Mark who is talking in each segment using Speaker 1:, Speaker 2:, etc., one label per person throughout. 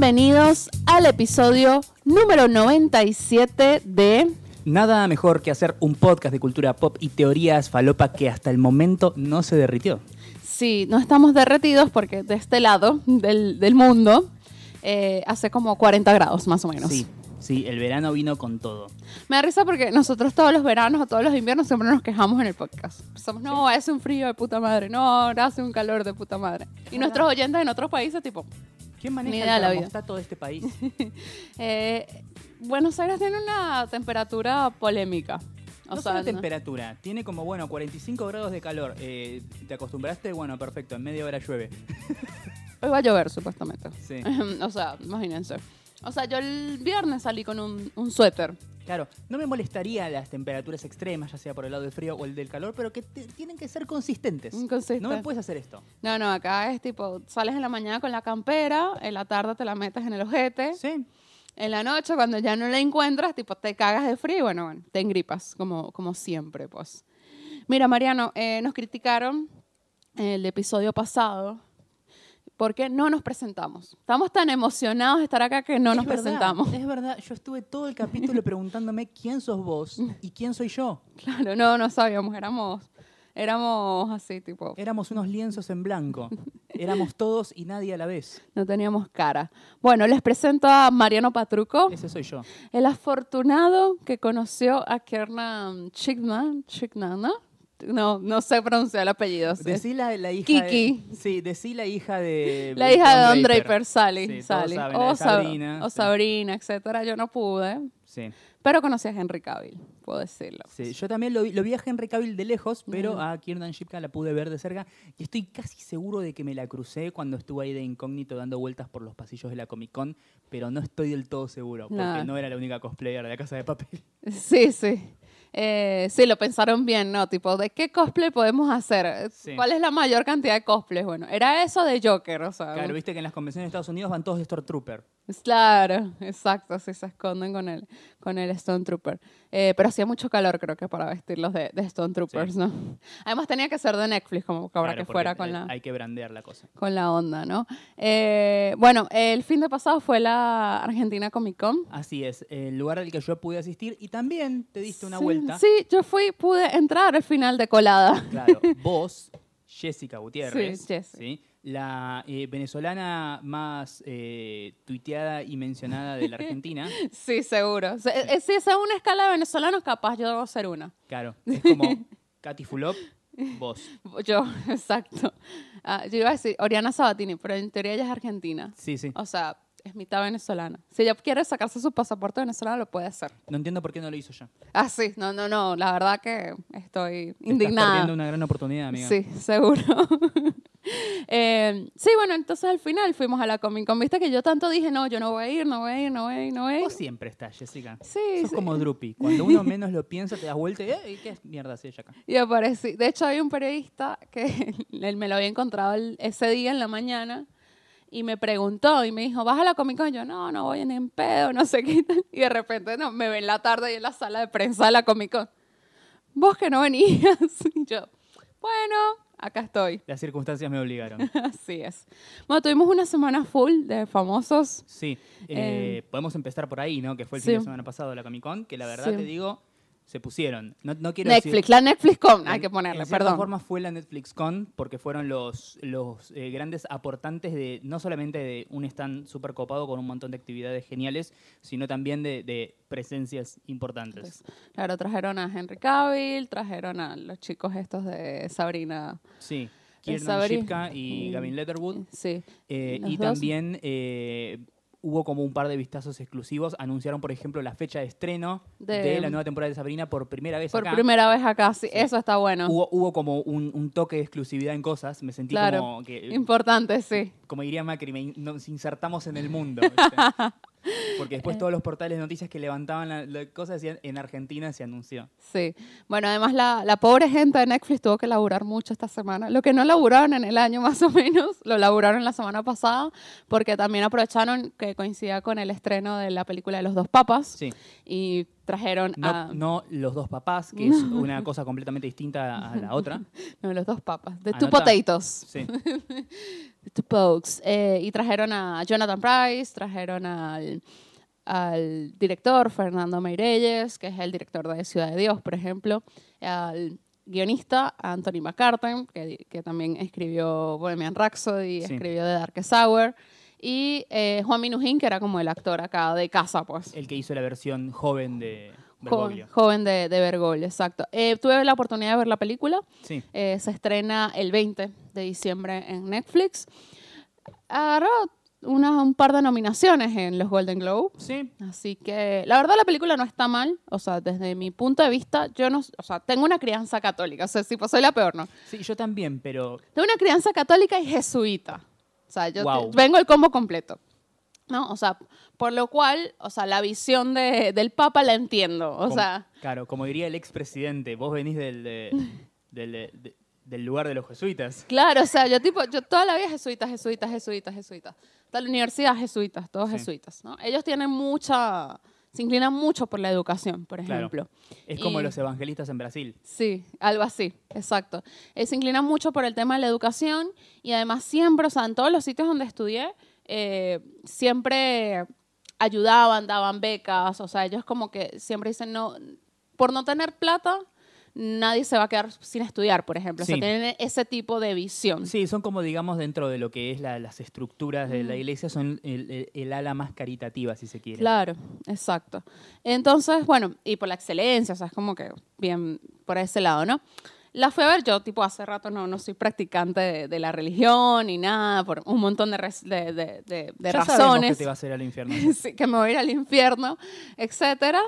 Speaker 1: Bienvenidos al episodio número 97 de
Speaker 2: Nada mejor que hacer un podcast de cultura pop y teorías falopa que hasta el momento no se derritió.
Speaker 1: Sí, no estamos derretidos porque de este lado del, del mundo eh, hace como 40 grados más o menos.
Speaker 2: Sí, sí, el verano vino con todo.
Speaker 1: Me da risa porque nosotros todos los veranos o todos los inviernos siempre nos quejamos en el podcast. Somos, no, hace un frío de puta madre, no, hace un calor de puta madre. Y nuestros oyentes en otros países, tipo,
Speaker 2: ¿Quién maneja el termostato de este país?
Speaker 1: eh, Buenos Aires tiene una temperatura polémica. O
Speaker 2: no
Speaker 1: sea,
Speaker 2: solo
Speaker 1: no-
Speaker 2: temperatura, tiene como, bueno, 45 grados de calor. Eh, ¿Te acostumbraste? Bueno, perfecto, en media hora llueve.
Speaker 1: hoy va a llover supuestamente.
Speaker 2: Sí.
Speaker 1: o sea, imagínense. O sea, yo el viernes salí con un, un suéter.
Speaker 2: Claro, no me molestaría las temperaturas extremas, ya sea por el lado del frío o el del calor, pero que te- tienen que ser consistentes.
Speaker 1: Inconsistente.
Speaker 2: No me puedes hacer esto.
Speaker 1: No, no, acá es tipo, sales en la mañana con la campera, en la tarde te la metes en el ojete,
Speaker 2: Sí.
Speaker 1: en la noche cuando ya no la encuentras, tipo, te cagas de frío y bueno, bueno, te engripas, como, como siempre, pues. Mira, Mariano, eh, nos criticaron el episodio pasado porque no nos presentamos. Estamos tan emocionados de estar acá que no
Speaker 2: Es
Speaker 1: nos
Speaker 2: verdad,
Speaker 1: presentamos.
Speaker 2: Es verdad, yo estuve todo el capítulo preguntándome quién sos vos y quién soy yo.
Speaker 1: Claro, no, no sabíamos, éramos, éramos así, tipo,
Speaker 2: Éramos unos lienzos en blanco. Éramos todos y nadie a la vez.
Speaker 1: no teníamos cara. Bueno, les presento a Mariano Patruco.
Speaker 2: Ese soy yo.
Speaker 1: El afortunado que conoció a Kiernan Chignan, Chignan, ¿no? No, no sé pronunciar el apellido. sí.
Speaker 2: Decí la, la hija
Speaker 1: Kiki.
Speaker 2: De, sí, decí la hija de...
Speaker 1: La hija de Don Draper, Sally.
Speaker 2: Sí, todos
Speaker 1: Sally.
Speaker 2: saben,
Speaker 1: o,
Speaker 2: Sabrina,
Speaker 1: o
Speaker 2: sí.
Speaker 1: Sabrina, etcétera. Yo no pude,
Speaker 2: Sí,
Speaker 1: pero conocí a Henry Cavill, puedo decirlo.
Speaker 2: sí. Yo también lo vi, lo vi a Henry Cavill de lejos, pero a Kiernan Shipka la pude ver de cerca y estoy casi seguro de que me la crucé cuando estuve ahí de incógnito dando vueltas por los pasillos de la Comic Con, pero no estoy del todo seguro porque
Speaker 1: No.
Speaker 2: no era la única cosplayer de la Casa de Papel.
Speaker 1: Sí, sí. Eh, sí, lo pensaron bien, ¿no? Tipo, ¿de qué cosplay podemos hacer?
Speaker 2: Sí.
Speaker 1: ¿Cuál es la mayor cantidad de cosplays? Bueno, era eso de Joker, o sea.
Speaker 2: Claro, viste que en las convenciones de Estados Unidos van todos de Stormtrooper.
Speaker 1: Claro, exacto, sí se esconden con el, con el Stone Trooper. Eh, pero hacía mucho calor, creo que, para vestirlos de, de Stone Troopers, ¿no? Además tenía que ser de Netflix, como que
Speaker 2: Claro,
Speaker 1: que fuera con la,
Speaker 2: Hay que brandear la cosa.
Speaker 1: con la onda, ¿no? Eh, bueno, el fin de pasado fue la Argentina Comic Con.
Speaker 2: Así es, el lugar al que yo pude asistir y también te diste una
Speaker 1: Sí,
Speaker 2: vuelta.
Speaker 1: Sí, yo fui, pude entrar al final de colada.
Speaker 2: Claro, vos, Jessica Gutiérrez,
Speaker 1: Sí, Jessie.
Speaker 2: ¿sí? La eh, venezolana más eh, tuiteada y mencionada de la Argentina.
Speaker 1: Sí, seguro. Se- eh, Si es una escala de venezolanos, capaz yo debo ser una.
Speaker 2: Claro, es como Katy Fulop, vos.
Speaker 1: Yo, exacto. Ah, yo iba a decir Oriana Sabatini, pero en teoría ella es argentina.
Speaker 2: Sí, sí.
Speaker 1: O sea, es mitad venezolana. Si ella quiere sacarse su pasaporte venezolano, lo puede hacer.
Speaker 2: No entiendo por qué no lo hizo ya.
Speaker 1: Ah, sí. No, no, no. La verdad que estoy
Speaker 2: Te Estás
Speaker 1: indignada.
Speaker 2: perdiendo una gran oportunidad, amiga.
Speaker 1: Sí, seguro. Eh, sí, bueno, entonces al final fuimos a la Comic Con. Viste que yo tanto dije, no, yo no voy a ir, no voy a ir, no voy a ir, no voy a ir.
Speaker 2: Vos siempre estás, Jessica.
Speaker 1: Sí,
Speaker 2: Sos
Speaker 1: sí.
Speaker 2: como Drupi. Cuando uno menos lo piensa, te das vuelta y "Eh, ¿qué mierda hace ella acá?
Speaker 1: Y aparecí. De hecho, hay un periodista que él me lo había encontrado el- ese día en la mañana y me preguntó y me dijo, ¿vas a la Comic Con? Y yo, no, no voy ni en pedo, no sé qué tal. Y de repente no, me ve en la tarde y en la sala de prensa de la Comic Con. Vos que no venías. Y yo, bueno, acá estoy.
Speaker 2: Las circunstancias me obligaron.
Speaker 1: Así es. Bueno, tuvimos una semana full de famosos.
Speaker 2: Sí, eh, podemos empezar por ahí, ¿no? Que fue el fin de semana pasado de la Comic Con, que la verdad
Speaker 1: Sí.
Speaker 2: te digo, se pusieron. No, no quiero
Speaker 1: Netflix,
Speaker 2: decir-
Speaker 1: la Netflix Con, hay que ponerle,
Speaker 2: en
Speaker 1: perdón.
Speaker 2: forma fue la Netflix Con porque fueron los, los eh, grandes aportantes de no solamente de un stand súper copado con un montón de actividades geniales, sino también de, de presencias importantes.
Speaker 1: Claro, trajeron a Henry Cavill, trajeron a los chicos estos de Sabrina.
Speaker 2: Sí,
Speaker 1: Sabri-
Speaker 2: Shipka y. Gavin Letterwood.
Speaker 1: Sí.
Speaker 2: Eh, y
Speaker 1: dos.
Speaker 2: también eh, hubo como un par de vistazos exclusivos. Anunciaron, por ejemplo, la fecha de estreno de,
Speaker 1: De-
Speaker 2: la nueva temporada de Sabrina por primera vez
Speaker 1: Por
Speaker 2: acá.
Speaker 1: primera vez acá, sí, eso está bueno.
Speaker 2: Hubo, hubo como un, un toque de exclusividad en cosas. Me sentí
Speaker 1: Claro.
Speaker 2: como que,
Speaker 1: Importante, sí.
Speaker 2: como diría Macri, me nos insertamos en el mundo. Porque después todos los portales de noticias que levantaban la, la cosa decían en Argentina se anunció.
Speaker 1: Sí. Bueno, además la, la pobre gente de Netflix tuvo que laburar mucho esta semana. Lo que no laburaron en el año más o menos, lo laburaron la semana pasada, porque también aprovecharon que coincidía con el estreno de la película de los dos papas
Speaker 2: Sí.
Speaker 1: y trajeron
Speaker 2: No,
Speaker 1: a...
Speaker 2: no los dos papás, que es una cosa completamente distinta a la otra.
Speaker 1: No, los dos papas. De two potatoes.
Speaker 2: Sí.
Speaker 1: The Pokes. Eh, y trajeron a Jonathan Price, trajeron al, al director Fernando Meirelles, que es el director de Ciudad de Dios, por ejemplo, al guionista Anthony McCartan, que, que también escribió Bohemian Rhapsody,
Speaker 2: Sí.
Speaker 1: escribió The Darkest Hour, y eh, Juan Minujín, que era como el actor acá de casa, pues.
Speaker 2: El que hizo la versión joven de Bergoglio.
Speaker 1: joven de, de Bergoglio, exacto. Eh, tuve la oportunidad de ver la película.
Speaker 2: Sí.
Speaker 1: Eh, se estrena el 20 de diciembre en Netflix. Agarró un par de nominaciones en los Golden Globe.
Speaker 2: Sí.
Speaker 1: Así que, la verdad, la película no está mal. O sea, desde mi punto de vista, yo no. O sea, tengo una crianza católica. O sea, si soy la peor, ¿no?
Speaker 2: Sí, yo también, pero
Speaker 1: Tengo una crianza católica y jesuita. O sea, yo
Speaker 2: Guau.
Speaker 1: te- vengo el combo completo. ¿No? O sea, por lo cual, o sea, la visión de- del Papa la entiendo. O
Speaker 2: como-
Speaker 1: sea,
Speaker 2: claro, como diría el expresidente, vos venís del, de- del, de- del lugar de los jesuitas.
Speaker 1: Claro, o sea, yo tipo, yo toda la vida jesuitas, jesuitas, jesuitas, jesuitas. Toda la universidad jesuitas, todos
Speaker 2: Sí.
Speaker 1: jesuitas, ¿no? Ellos tienen mucha, se inclinan mucho por la educación, por
Speaker 2: Claro.
Speaker 1: ejemplo.
Speaker 2: Es como
Speaker 1: Y-
Speaker 2: los evangelistas en Brasil.
Speaker 1: Sí, algo así, exacto. Eh, se inclinan mucho por el tema de la educación y además siempre, o sea, en todos los sitios donde estudié, eh, siempre ayudaban, daban becas, o sea, ellos como que siempre dicen, no, por no tener plata, nadie se va a quedar sin estudiar, por ejemplo. O
Speaker 2: Sí.
Speaker 1: sea, tienen ese tipo de visión.
Speaker 2: Sí, son como, digamos, dentro de lo que es la- las estructuras de la iglesia, son el, el- el ala más caritativa, si se quiere.
Speaker 1: Claro, exacto. Entonces, bueno, y por la excelencia, o sea, es como que bien por ese lado, ¿no? La fui a ver yo, tipo, hace rato no, no soy practicante de, de la religión ni nada, por un montón de, res- de, de-
Speaker 2: Ya
Speaker 1: razones.
Speaker 2: que te va a hacer al infierno.
Speaker 1: sí, que me voy a ir al infierno, etcétera.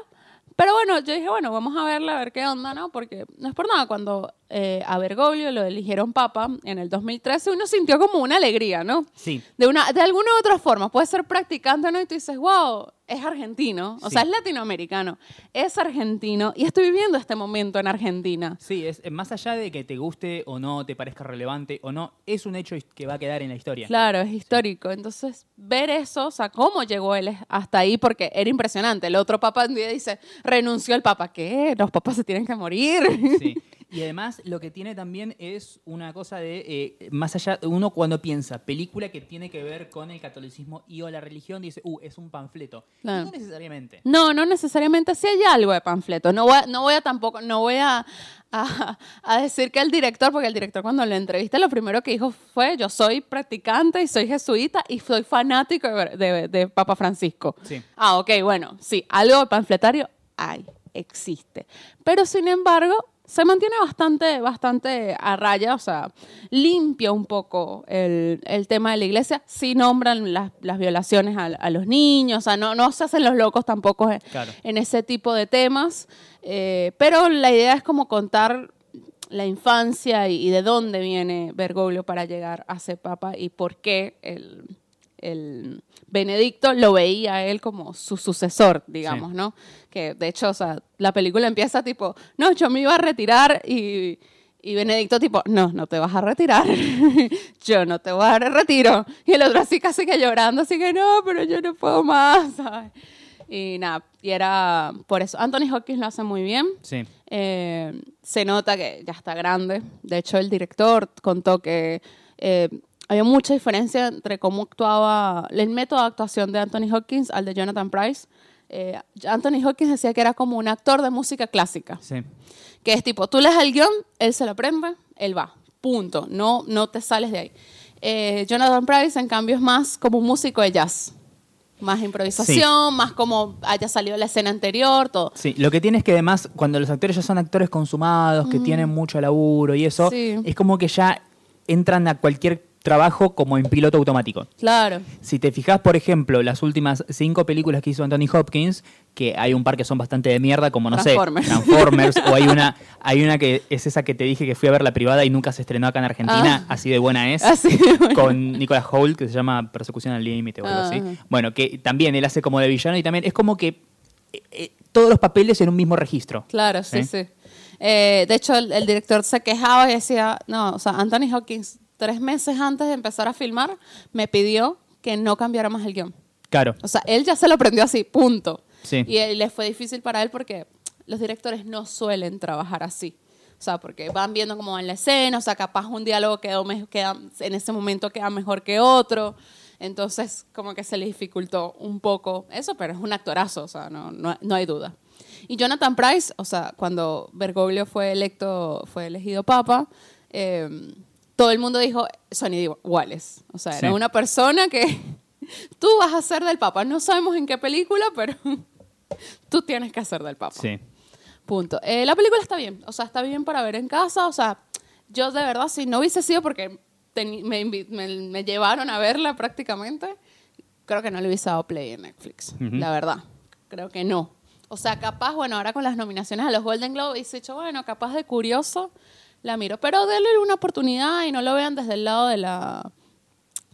Speaker 1: Pero bueno, yo dije, bueno, vamos a verla, a ver qué onda, ¿no? Porque no es por nada, cuando eh, a Bergoglio lo eligieron papa en el 2013, uno sintió como una alegría, ¿no?
Speaker 2: Sí,
Speaker 1: De, una, de alguna u otra forma, puede ser practicante, ¿no? Y tú dices, wow, es argentino, o
Speaker 2: Sí.
Speaker 1: sea, es latinoamericano, es argentino y estoy viviendo este momento en Argentina.
Speaker 2: sí, es más allá de que te guste o no, te parezca relevante o no, es un hecho que va a quedar en la historia.
Speaker 1: Claro, es histórico. Entonces, ver eso, o sea, cómo llegó él hasta ahí, porque era impresionante. El otro papa un día dice, renunció el papa. ¿Qué? Los papas se tienen que morir.
Speaker 2: Sí. Y además lo que tiene también es una cosa de, eh, más allá, uno cuando piensa película que tiene que ver con el catolicismo y o la religión, dice, uh, es un panfleto. Y no necesariamente.
Speaker 1: No, no necesariamente. Sí hay algo de panfleto. No voy a, no voy a tampoco, no voy a, a, a decir que el director, porque el director cuando lo entrevisté lo primero que dijo fue, yo soy practicante y soy jesuita y soy fanático de, de- de Papa Francisco.
Speaker 2: Sí.
Speaker 1: Ah, ok, bueno, sí, algo de panfletario hay, existe. Pero sin embargo, se mantiene bastante, bastante a raya, o sea, limpia un poco el, el tema de la iglesia. Sí nombran las, las violaciones a, a los niños, o sea, no, no se hacen los locos tampoco en,
Speaker 2: Claro.
Speaker 1: en ese tipo de temas. eh, pero la idea es como contar la infancia y, y de dónde viene Bergoglio para llegar a ser papa y por qué el, el Benedicto lo veía a él como su sucesor, digamos,
Speaker 2: Sí.
Speaker 1: ¿no? Que de hecho, o sea, la película empieza tipo, no, yo me iba a retirar y, y Benedicto tipo, no, no te vas a retirar, yo no te voy a dar el retiro. Y el otro así casi que llorando, así que no, pero yo no puedo más, ¿sabes? Y nada, y era por eso. Anthony Hopkins lo hace muy bien.
Speaker 2: Sí.
Speaker 1: Eh, se nota que ya está grande. De hecho, el director contó que eh, había mucha diferencia entre cómo actuaba el método de actuación de Anthony Hopkins al de Jonathan Price. Eh, Anthony Hopkins decía que era como un actor de música clásica,
Speaker 2: Sí.
Speaker 1: que es tipo, tú lees el guion, él se lo aprende, él va, punto, no, no te sales de ahí. Eh, Jonathan Price, en cambio, es más como un músico de jazz. Más improvisación, más como haya salido la escena anterior, todo.
Speaker 2: Sí, lo que tiene es que además, cuando los actores ya son actores consumados, que tienen mucho laburo y eso,
Speaker 1: Sí.
Speaker 2: es como que ya entran a cualquier trabajo como en piloto automático.
Speaker 1: Claro.
Speaker 2: Si te fijas, por ejemplo, las últimas cinco películas que hizo Anthony Hopkins, que hay un par que son bastante de mierda, como no
Speaker 1: Transformers.
Speaker 2: sé, Transformers, o hay una, hay una que es esa que te dije que fui a ver la privada y nunca se estrenó acá en Argentina,
Speaker 1: Ah.
Speaker 2: así de buena es,
Speaker 1: Así, bueno.
Speaker 2: con Nicolas Hoult, que se llama Persecución al Límite o algo
Speaker 1: Ah.
Speaker 2: así. Bueno, que también él hace como de villano y también es como que eh, eh, todos los papeles en un mismo registro.
Speaker 1: Claro, sí,
Speaker 2: ¿Sí?
Speaker 1: sí. Eh, de hecho, el, el director se quejaba y decía, no, o sea, Anthony Hopkins, tres meses antes de empezar a filmar, me pidió que no cambiara más el guion.
Speaker 2: Claro.
Speaker 1: O sea, él ya se lo aprendió así, punto.
Speaker 2: Sí.
Speaker 1: Y eh, le fue difícil para él porque los directores no suelen trabajar así. O sea, porque van viendo cómo va la escena, o sea, capaz un diálogo quedó, queda, en ese momento queda mejor que otro. Entonces, como que se le dificultó un poco eso, pero es un actorazo, o sea, no, no, no hay duda. Y Jonathan Price, o sea, cuando Bergoglio fue electo, fue elegido papa, eh, todo el mundo dijo, son iguales. O sea, era
Speaker 2: Sí.
Speaker 1: una persona que tú vas a ser del papa. No sabemos en qué película, pero tú tienes que hacer del papa.
Speaker 2: Sí.
Speaker 1: Punto. Eh, la película está bien, o sea, está bien para ver en casa, o sea, yo de verdad, si no hubiese sido porque me, me- me llevaron a verla prácticamente, creo que no le hubiese dado play en Netflix, la verdad, creo que no. O sea, capaz, bueno, ahora con las nominaciones a los Golden Globe, hice dicho, bueno, capaz de curioso, la miro, pero denle una oportunidad y no lo vean desde el lado de la,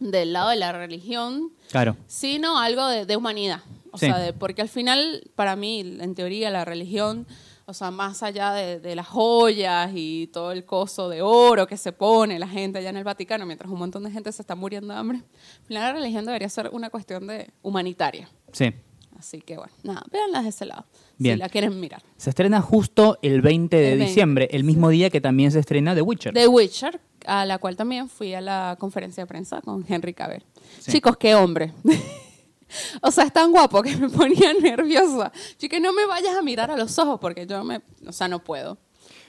Speaker 1: del lado de la religión,
Speaker 2: Claro.
Speaker 1: sino algo de, de humanidad. O
Speaker 2: Sí.
Speaker 1: sea, de- porque al final, para mí, en teoría, la religión, o sea, más allá de, de las joyas y todo el coso de oro que se pone la gente allá en el Vaticano, mientras un montón de gente se está muriendo de hambre, al final la religión debería ser una cuestión de humanitaria.
Speaker 2: Sí.
Speaker 1: Así que bueno, nada, véanlas de ese lado,
Speaker 2: Bien.
Speaker 1: si la quieren mirar.
Speaker 2: Se estrena justo el 20 de
Speaker 1: El 20,
Speaker 2: diciembre, el mismo día que también se estrena The Witcher.
Speaker 1: The Witcher, a la cual también fui a la conferencia de prensa con Henry Cavill.
Speaker 2: Sí.
Speaker 1: Chicos, qué hombre. o sea, es tan guapo que me ponía nerviosa. Yo que no me vayas a mirar a los ojos porque yo me, o sea, no puedo.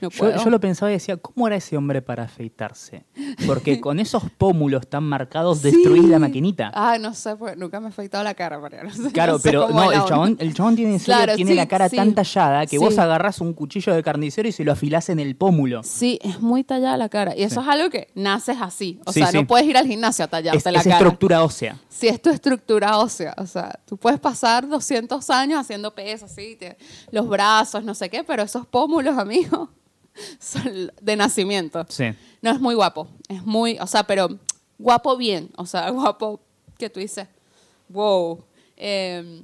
Speaker 1: No
Speaker 2: Yo,
Speaker 1: puedo.
Speaker 2: yo lo pensaba y decía, ¿cómo era ese hombre para afeitarse? Porque con esos pómulos tan marcados destruís
Speaker 1: Sí.
Speaker 2: la maquinita.
Speaker 1: Ah, no sé, pues nunca me he afeitado la cara, María. No sé-
Speaker 2: Claro,
Speaker 1: no sé
Speaker 2: pero no,
Speaker 1: es
Speaker 2: el chabón,
Speaker 1: onda.
Speaker 2: el chabón tiene,
Speaker 1: Claro, sí,
Speaker 2: la cara
Speaker 1: sí.
Speaker 2: tan tallada que
Speaker 1: Sí.
Speaker 2: vos agarrás un cuchillo de carnicero y se lo afilás en el pómulo.
Speaker 1: Sí, es muy tallada la cara. Y eso es algo que naces así. O
Speaker 2: Sí,
Speaker 1: sea,
Speaker 2: sí.
Speaker 1: no puedes ir al gimnasio a tallarte
Speaker 2: Es,
Speaker 1: la
Speaker 2: es
Speaker 1: cara.
Speaker 2: estructura ósea.
Speaker 1: si es tu estructura ósea. O sea, tú puedes pasar 200 años haciendo pesas, así, te- los brazos, no sé qué, pero esos pómulos, amigos, son de nacimiento.
Speaker 2: Sí.
Speaker 1: No, es muy guapo. Es muy, o sea, pero guapo bien. O sea, guapo que tú dices, wow. Eh,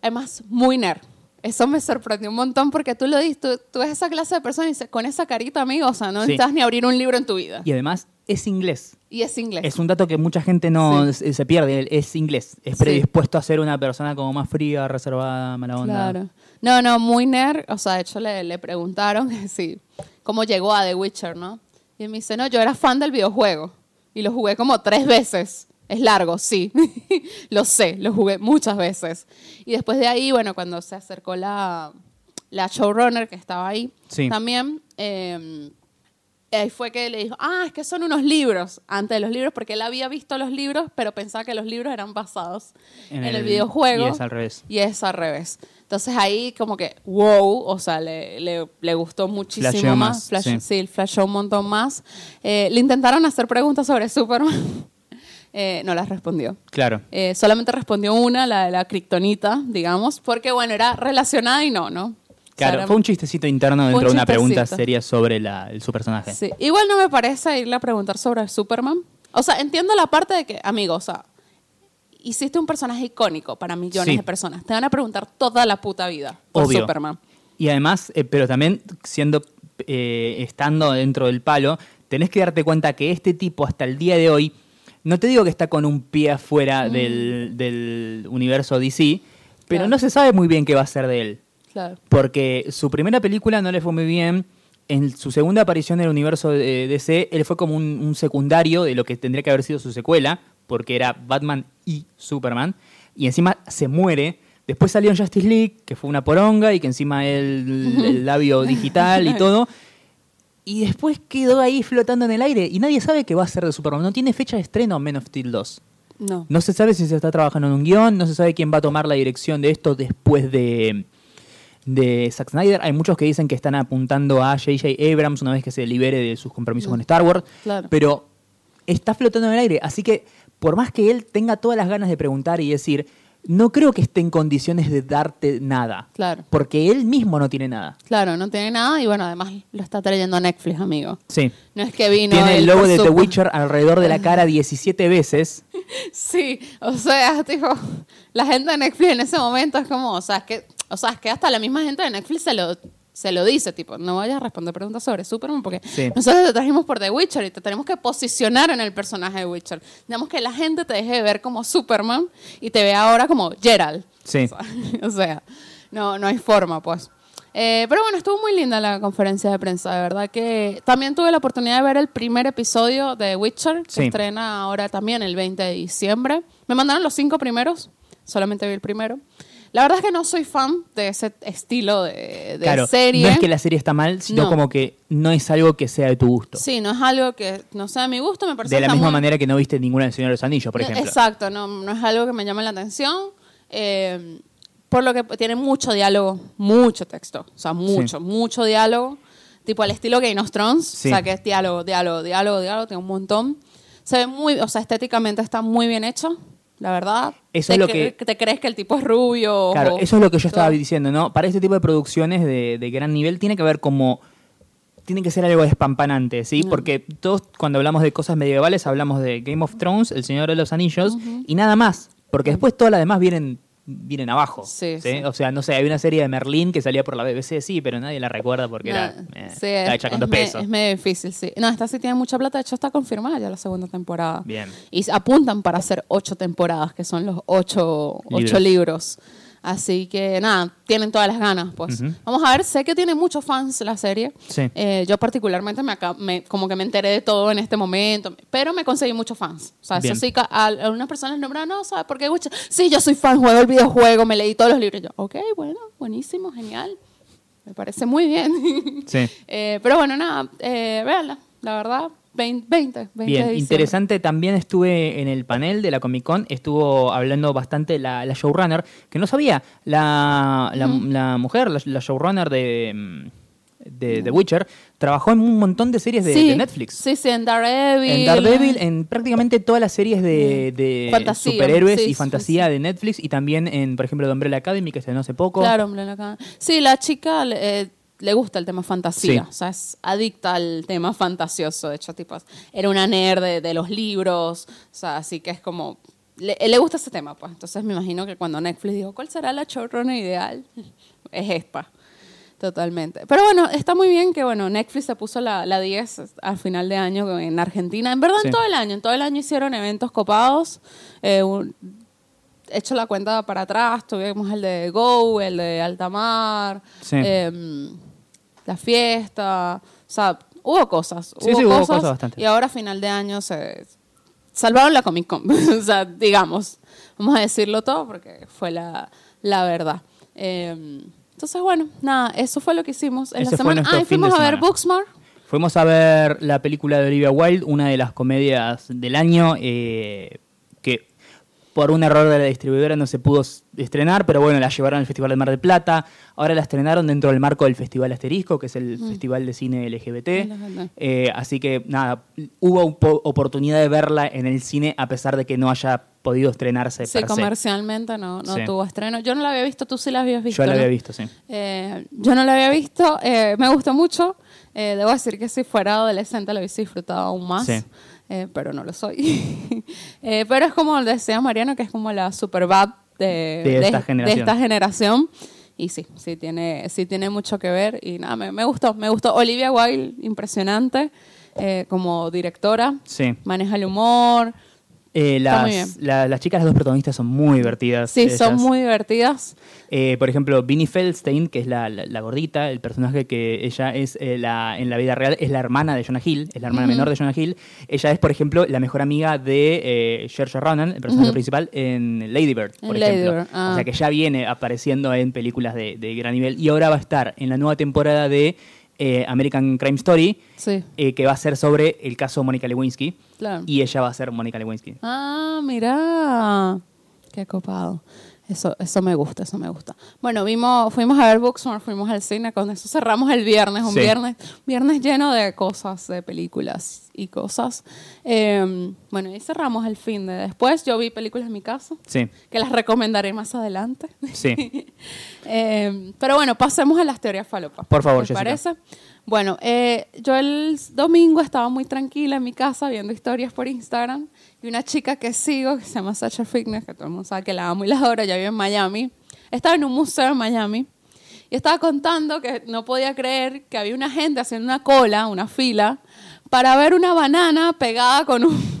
Speaker 1: además, muy nerd. Eso me sorprendió un montón porque tú lo dices, tú, tú ves esa clase de persona y dices, con esa carita, amigo, o sea, no
Speaker 2: Sí.
Speaker 1: necesitas ni abrir un libro en tu vida.
Speaker 2: Y además es inglés.
Speaker 1: Y es inglés.
Speaker 2: Es un dato que mucha gente no se, se pierde. Es inglés. Es
Speaker 1: Sí.
Speaker 2: predispuesto a ser una persona como más fría, reservada, mala onda.
Speaker 1: Claro. No, no, muy nerd. O sea, de hecho le, le preguntaron que sí, cómo llegó a The Witcher, ¿no? Y él me dice, no, yo era fan del videojuego. Y lo jugué como tres veces. Es largo, sí. lo sé, lo jugué muchas veces. Y después de ahí, bueno, cuando se acercó la, la showrunner que estaba ahí,
Speaker 2: Sí.
Speaker 1: también... eh, ahí fue que le dijo, ah, es que son unos libros, antes de los libros, porque él había visto los libros, pero pensaba que los libros eran basados en, el, videojuego.
Speaker 2: Y es al revés.
Speaker 1: Y es al revés. Entonces ahí como que, wow, o sea, le, le, le gustó muchísimo
Speaker 2: Flasheó
Speaker 1: más.
Speaker 2: más,
Speaker 1: Flash-
Speaker 2: sí.
Speaker 1: sí, flashó un montón más. Eh, le intentaron hacer preguntas sobre Superman. Eh, no las respondió.
Speaker 2: Claro.
Speaker 1: Eh, solamente respondió una, la de la kriptonita, digamos, porque bueno, era relacionada y no, ¿no? O sea,
Speaker 2: Claro, fue un chistecito interno dentro de
Speaker 1: un
Speaker 2: una pregunta seria sobre la- el- su personaje.
Speaker 1: Sí. Igual no me parece irle a preguntar sobre Superman. O sea, entiendo la parte de que, amigo, o sea, hiciste un personaje icónico para millones
Speaker 2: Sí.
Speaker 1: de personas. Te van a preguntar toda la puta vida por
Speaker 2: Obvio.
Speaker 1: Superman.
Speaker 2: Y además, eh, pero también siendo, eh, estando dentro del palo, tenés que darte cuenta que este tipo hasta el día de hoy, no te digo que está con un pie afuera del, del universo DC, pero
Speaker 1: Claro.
Speaker 2: no se sabe muy bien qué va a ser de él.
Speaker 1: Claro.
Speaker 2: Porque su primera película no le fue muy bien. En su segunda aparición en el universo de DC, él fue como un, un secundario de lo que tendría que haber sido su secuela, porque era Batman y Superman. Y encima se muere. Después salió en Justice League, que fue una poronga, y que encima el, el labio digital y todo. Y después quedó ahí flotando en el aire. Y nadie sabe qué va a ser de Superman. No tiene fecha de estreno Men of Steel 2.
Speaker 1: No.
Speaker 2: No se sabe si se está trabajando en un guion, no se sabe quién va a tomar la dirección de esto después de, de Zack Snyder. Hay muchos que dicen que están apuntando a J.J. Abrams una vez que se libere de sus compromisos con Star Wars.
Speaker 1: Claro.
Speaker 2: Pero está flotando en el aire. Así que, por más que él tenga todas las ganas de preguntar y decir, no creo que esté en condiciones de darte nada.
Speaker 1: Claro.
Speaker 2: Porque él mismo no tiene nada.
Speaker 1: Claro, no tiene nada y bueno, además lo está trayendo a Netflix, amigo.
Speaker 2: Sí.
Speaker 1: No es que vino.
Speaker 2: Tiene el logo de The Witcher alrededor de la cara 17 veces.
Speaker 1: Sí, o sea, tipo, la gente de Netflix en ese momento es como, o sea, es que, o sea, es que hasta la misma gente de Netflix se lo, se lo dice, tipo, no vayas a responder preguntas sobre Superman porque
Speaker 2: Sí.
Speaker 1: nosotros te trajimos por The Witcher y te tenemos que posicionar en el personaje de Witcher. Tenemos que la gente te deje de ver como Superman y te vea ahora como Gerald.
Speaker 2: Sí.
Speaker 1: O sea, o sea, no, no hay forma, pues. Eh, pero bueno, estuvo muy linda la conferencia de prensa, de verdad que también tuve la oportunidad de ver el primer episodio de Witcher, que
Speaker 2: Sí.
Speaker 1: estrena ahora también el 20 de diciembre. Me mandaron los cinco primeros, solamente vi el primero. La verdad es que no soy fan de ese estilo de, de
Speaker 2: claro,
Speaker 1: serie.
Speaker 2: no es que la serie está mal, sino
Speaker 1: No.
Speaker 2: como que no es algo que sea de tu gusto.
Speaker 1: Sí, no es algo que no sea de mi gusto, me parece
Speaker 2: de la misma
Speaker 1: muy-
Speaker 2: manera que no viste ninguna del Señor de los Anillos, por ejemplo.
Speaker 1: Exacto, no, no es algo que me llame la atención. eh, por lo que tiene mucho diálogo, mucho texto. O sea, mucho, mucho diálogo. Tipo al estilo Game of Thrones.
Speaker 2: Sí.
Speaker 1: O sea, que es diálogo, diálogo, diálogo, diálogo. Tiene un montón. Se ve muy, o sea, estéticamente está muy bien hecho, la verdad.
Speaker 2: Eso
Speaker 1: te,
Speaker 2: es lo que-
Speaker 1: Te crees que el tipo es rubio.
Speaker 2: Claro,
Speaker 1: o-
Speaker 2: eso es lo que yo estaba
Speaker 1: todo.
Speaker 2: diciendo, ¿no? Para este tipo de producciones de, de gran nivel tiene que haber como... Tiene que ser algo despampanante, ¿sí? Porque todos cuando hablamos de cosas medievales hablamos de Game of Thrones, El Señor de los Anillos y nada más. Porque después todas las demás vienen, vienen abajo.
Speaker 1: Sí, sí.
Speaker 2: O sea, no sé, hay una serie de Merlín que salía por la BBC, sí, pero nadie la recuerda porque
Speaker 1: No,
Speaker 2: era, eh,
Speaker 1: sí,
Speaker 2: estaba
Speaker 1: es,
Speaker 2: hecha con dos
Speaker 1: me-
Speaker 2: pesos.
Speaker 1: es medio difícil, sí. No, esta sí tiene mucha plata. De hecho, está confirmada ya la segunda temporada.
Speaker 2: Bien.
Speaker 1: Y apuntan para hacer ocho temporadas, que son los ocho
Speaker 2: Libros.
Speaker 1: ocho libros. Así que nada, tienen todas las ganas, pues. Vamos a ver, sé que tiene muchos fans la serie.
Speaker 2: Sí.
Speaker 1: Eh, yo particularmente me, me- como que me enteré de todo en este momento, pero me conseguí muchos fans. O sea, eso sí, a, personas nombran, no, ¿sabes por qué? Witcher?". Sí, yo soy fan, juego el videojuego, me leí todos los libros. Yo, ok, bueno, buenísimo, genial. Me parece muy bien.
Speaker 2: Sí.
Speaker 1: Eh, pero bueno, nada, eh, véanla, la verdad, 20, 20, 20 de
Speaker 2: Bien, interesante. También estuve en el panel de la Comic Con, estuvo hablando bastante la, la showrunner, que no sabía, la, la, la mujer, la, showrunner de, mm, de The Witcher, trabajó en un montón de series de,
Speaker 1: Sí,
Speaker 2: de Netflix.
Speaker 1: Sí, sí, en Daredevil.
Speaker 2: En Daredevil, en prácticamente todas las series de, de
Speaker 1: Fantasía,
Speaker 2: superhéroes
Speaker 1: sí,
Speaker 2: y
Speaker 1: sí,
Speaker 2: fantasía de Netflix y también en, por ejemplo, The Umbrella Academy, que estrenó hace poco.
Speaker 1: Claro, hombre, la ca- Sí, la chica eh, le gusta el tema fantasía.
Speaker 2: Sí.
Speaker 1: O sea, es adicta al tema fantasioso. De hecho, tipo, era una nerd de, de los libros. O sea, así que es como. Le, le gusta ese tema, pues. Entonces me imagino que cuando Netflix dijo, ¿cuál será la showrunner ideal? es esta. Totalmente. Pero bueno, está muy bien que bueno, Netflix se puso la, la 10 al final de año en Argentina. En verdad,
Speaker 2: Sí.
Speaker 1: en todo el año. En todo el año hicieron eventos copados. Eh, un- hecho la cuenta para atrás, tuvimos el de Go, el de Altamar,
Speaker 2: Sí.
Speaker 1: em, la fiesta, o sea, hubo cosas,
Speaker 2: Sí,
Speaker 1: hubo,
Speaker 2: sí, hubo
Speaker 1: cosas,
Speaker 2: cosas bastante.
Speaker 1: y ahora a final de año se salvaron la Comic Con, o sea, digamos, vamos a decirlo todo porque fue la, la verdad. Em, entonces, bueno, nada, eso fue lo que hicimos en la semana. Ah, y fuimos a ver. Booksmart.
Speaker 2: Fuimos a ver la película de Olivia Wilde, una de las comedias del año, eh, por un error de la distribuidora no se pudo estrenar, pero bueno, la llevaron al Festival de Mar del Plata. Ahora la estrenaron dentro del marco del Festival Asterisco, que es el Festival de Cine LGBT. Eh, así que nada, hubo un po- oportunidad de verla en el cine a pesar de que no haya podido estrenarse.
Speaker 1: Sí, comercialmente no, no
Speaker 2: Sí.
Speaker 1: tuvo estreno. Yo no la había visto, tú sí la habías visto.
Speaker 2: Yo la
Speaker 1: ¿no?
Speaker 2: había visto, sí.
Speaker 1: Eh, yo no la había visto, eh, me gustó mucho. Eh, debo decir que si fuera adolescente la hubiese disfrutado aún más,
Speaker 2: Sí.
Speaker 1: Eh, pero no lo soy. Eh, pero es como decía Mariano, que es como la super bad de,
Speaker 2: De esta generación.
Speaker 1: esta generación. Y sí, sí tiene, sí tiene mucho que ver. Y nada, me, me gustó, me gustó. Olivia Wilde, impresionante eh, como directora.
Speaker 2: Sí.
Speaker 1: Maneja el humor.
Speaker 2: Eh, las, la- las chicas, las dos protagonistas son muy divertidas.
Speaker 1: Sí, son muy divertidas.
Speaker 2: Eh, por ejemplo, Vinnie Feldstein, que es la, la- la gordita, el personaje que ella es eh, la, en la vida real, es la hermana de Jonah Hill, es la hermana menor de Jonah Hill. Ella es, por ejemplo, la mejor amiga de Saoirse Ronan, el personaje principal, en Lady Bird, por
Speaker 1: En
Speaker 2: ejemplo.
Speaker 1: Lady Bird, ah.
Speaker 2: O sea que ya viene apareciendo en películas de, de gran nivel y ahora va a estar en la nueva temporada de eh, American Crime Story,
Speaker 1: Sí,
Speaker 2: eh, que va a ser sobre el caso Mónica Lewinsky.
Speaker 1: claro.
Speaker 2: Y ella va a ser Mónica Lewinsky.
Speaker 1: Ah, mira. Qué copado. Eso, eso me gusta, eso me gusta. Bueno, vimos, fuimos a ver Booksmart, fuimos al cine, con eso cerramos el viernes, un
Speaker 2: Sí.
Speaker 1: viernes, viernes lleno de cosas, de películas y cosas. Eh, bueno, y cerramos el fin de después. Yo vi películas en mi casa,
Speaker 2: Sí,
Speaker 1: que las recomendaré más adelante.
Speaker 2: sí.
Speaker 1: Eh, pero bueno, pasemos a las teorías falopas.
Speaker 2: Por favor,
Speaker 1: ¿Te parece? Bueno, eh, yo el domingo estaba muy tranquila en mi casa viendo historias por Instagram y una chica que sigo, que se llama Sacha Fitness, que todo el mundo sabe que la amo y la adoro, ya vive en Miami, estaba en un museo en Miami y estaba contando que no podía creer que había una gente haciendo una cola, una fila, para ver una banana pegada con un...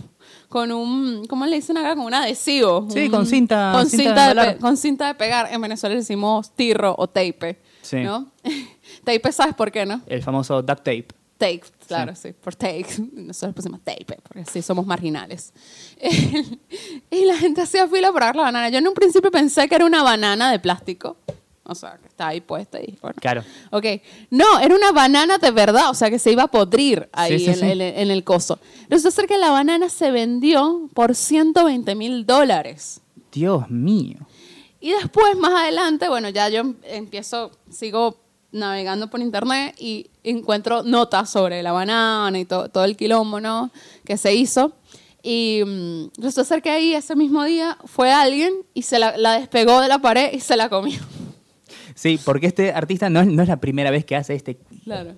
Speaker 1: Con un, ¿cómo le dicen acá? Con un adhesivo.
Speaker 2: Sí,
Speaker 1: Un-
Speaker 2: con cinta-
Speaker 1: Con
Speaker 2: cinta
Speaker 1: cinta,
Speaker 2: de
Speaker 1: de, con cinta de pegar. En Venezuela le decimos tirro o tape.
Speaker 2: Sí.
Speaker 1: ¿no? tape, ¿sabes por qué, no?
Speaker 2: El famoso duct tape.
Speaker 1: Tape, claro, sí, por take. Nosotros pusimos tape, porque así somos marginales. y la gente hacía fila para ver la banana. Yo en un principio pensé que era una banana de plástico. O sea, que está ahí puesta y bueno.
Speaker 2: Claro.
Speaker 1: Ok. No, era una banana de verdad, o sea, que se iba a podrir ahí
Speaker 2: Sí, sí,
Speaker 1: en,
Speaker 2: sí.
Speaker 1: en- en el coso. Resulta ser que la banana se vendió por 120 mil dólares.
Speaker 2: Dios mío.
Speaker 1: Y después, más adelante, bueno, ya yo em- empiezo, sigo navegando por internet y encuentro notas sobre la banana y to- todo el quilombo, ¿no? Que se hizo. Y mm, resulta ser que ahí ese mismo día fue alguien y se la, la despegó de la pared y se la comió.
Speaker 2: Sí, porque este artista no es, no es la primera vez que hace este
Speaker 1: Claro.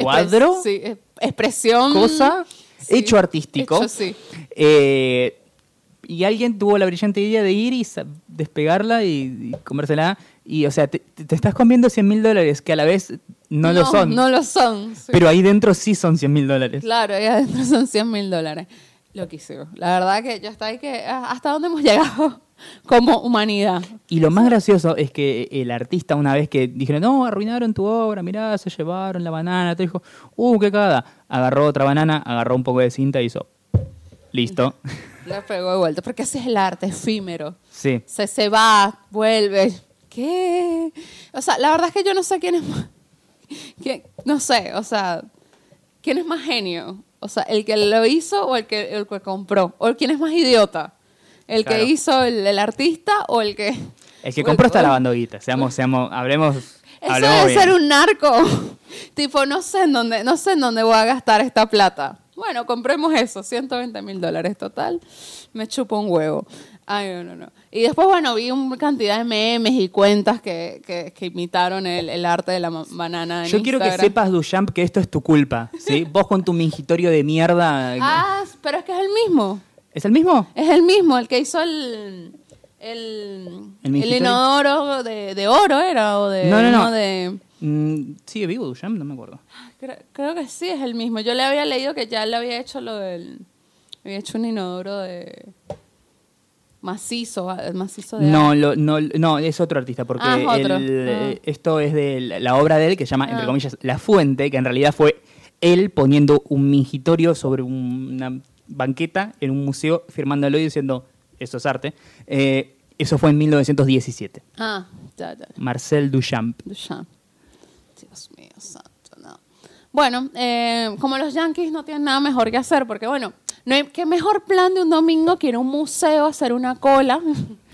Speaker 2: ¿Cuadro?
Speaker 1: Expres- sí, es- expresión.
Speaker 2: cosa,
Speaker 1: Sí,
Speaker 2: hecho artístico.
Speaker 1: hecho, sí.
Speaker 2: Eh, y alguien tuvo la brillante idea de ir y despegarla y, y comérsela. Y, o sea, te, te estás comiendo 100 mil dólares, que a la vez no, lo son.
Speaker 1: No lo son. sí.
Speaker 2: Pero ahí dentro sí son 100 mil dólares.
Speaker 1: Claro, ahí adentro son 100 mil dólares. Loquísimo. La verdad que yo estoy ahí que ah, hasta dónde hemos llegado como humanidad.
Speaker 2: Y lo más gracioso es que el artista, una vez que dijeron, no, arruinaron tu obra, mirá, se llevaron la banana, te dijo, uh, qué cagada. Agarró otra banana, agarró un poco de cinta y hizo, listo.
Speaker 1: Le pegó de vuelta, porque ese es el arte efímero.
Speaker 2: Sí.
Speaker 1: Se, se va, vuelve. ¿Qué? O sea, la verdad es que yo no sé quién es más. quién- no sé, o sea, ¿quién es más genio? O sea, ¿el que lo hizo o el que, el que compró? ¿O quién es más idiota? ¿El
Speaker 2: Claro.
Speaker 1: que hizo el, el artista o el que.?
Speaker 2: El que compró está lavando guita. Seamos, seamos, hablemos,
Speaker 1: Eso
Speaker 2: hablemos
Speaker 1: debe
Speaker 2: bien.
Speaker 1: ser un narco. tipo, no sé en dónde, no sé en dónde voy a gastar esta plata. Bueno, compremos eso, 120 mil dólares total. Me chupo un huevo. Ay, no, no, no. Y después, bueno, vi una cantidad de memes y cuentas que, que, que imitaron el, el arte de la banana en
Speaker 2: Yo quiero que sepas, Duchamp, que esto es tu culpa. ¿sí? Vos con tu mingitorio de mierda.
Speaker 1: Ah, pero es que es el mismo.
Speaker 2: ¿Es el mismo?
Speaker 1: Es el mismo, el que hizo el... El,
Speaker 2: ¿El
Speaker 1: el, inodoro de, de oro era o de
Speaker 2: No, no, no.
Speaker 1: de
Speaker 2: Mm, ¿Sigue vivo Duchamp? No me acuerdo.
Speaker 1: Creo, creo que sí es el mismo. Yo le había leído que ya le había hecho lo del. Había hecho un inodoro de. Macizo, ah, macizo de.
Speaker 2: No, lo- no, no, es otro artista, porque
Speaker 1: Ah, es otro.
Speaker 2: el-
Speaker 1: Ah.
Speaker 2: eh, esto es de la, obra de él, que se llama, entre comillas, La Fuente, que en realidad fue él poniendo un mingitorio sobre un- una banqueta en un museo, firmándolo y diciendo, eso es arte. Eh, eso fue en 1917.
Speaker 1: Ah, ya, ya.
Speaker 2: Marcel Duchamp.
Speaker 1: Duchamp. Dios mío, santo, no. Bueno, eh, como los yankees no tienen nada mejor que hacer, porque bueno, no hay qué mejor plan de un domingo que ir a un museo a hacer una cola,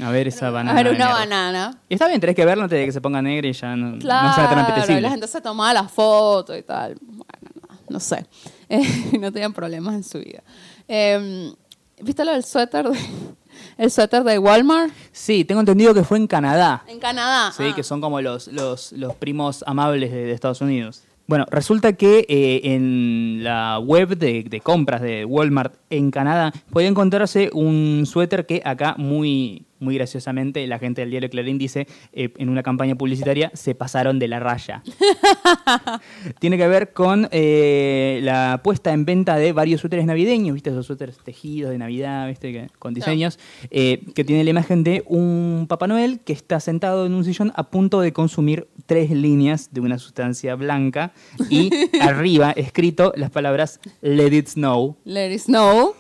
Speaker 2: A ver esa banana.
Speaker 1: a ver una banana.
Speaker 2: Y está bien, tenés que verlo antes de que se ponga negra y ya no,
Speaker 1: Claro,
Speaker 2: no sea tan apetecible.
Speaker 1: la gente se tomaba la foto y tal. Bueno, no, no sé. Eh, no tenían problemas en su vida. Eh, ¿Viste lo del suéter? De, el suéter de Walmart
Speaker 2: Sí, tengo entendido que fue en Canadá.
Speaker 1: en Canadá.
Speaker 2: Sí,
Speaker 1: Ah.
Speaker 2: que son como los, los, los primos amables de, de Estados Unidos. Bueno, resulta que eh, en la web de, de compras de Walmart en Canadá puede encontrarse un suéter que acá muy, muy graciosamente la gente del diario Clarín dice eh, en una campaña publicitaria se pasaron de la raya. Tiene que ver con eh, la puesta en venta de varios suéteres navideños, ¿viste? Esos suéteres tejidos de Navidad, ¿viste? Que- con diseños, eh, que tiene la imagen de un Papá Noel que está sentado en un sillón a punto de consumir tres líneas de una sustancia blanca y arriba escrito las palabras Let it snow.
Speaker 1: Let it snow.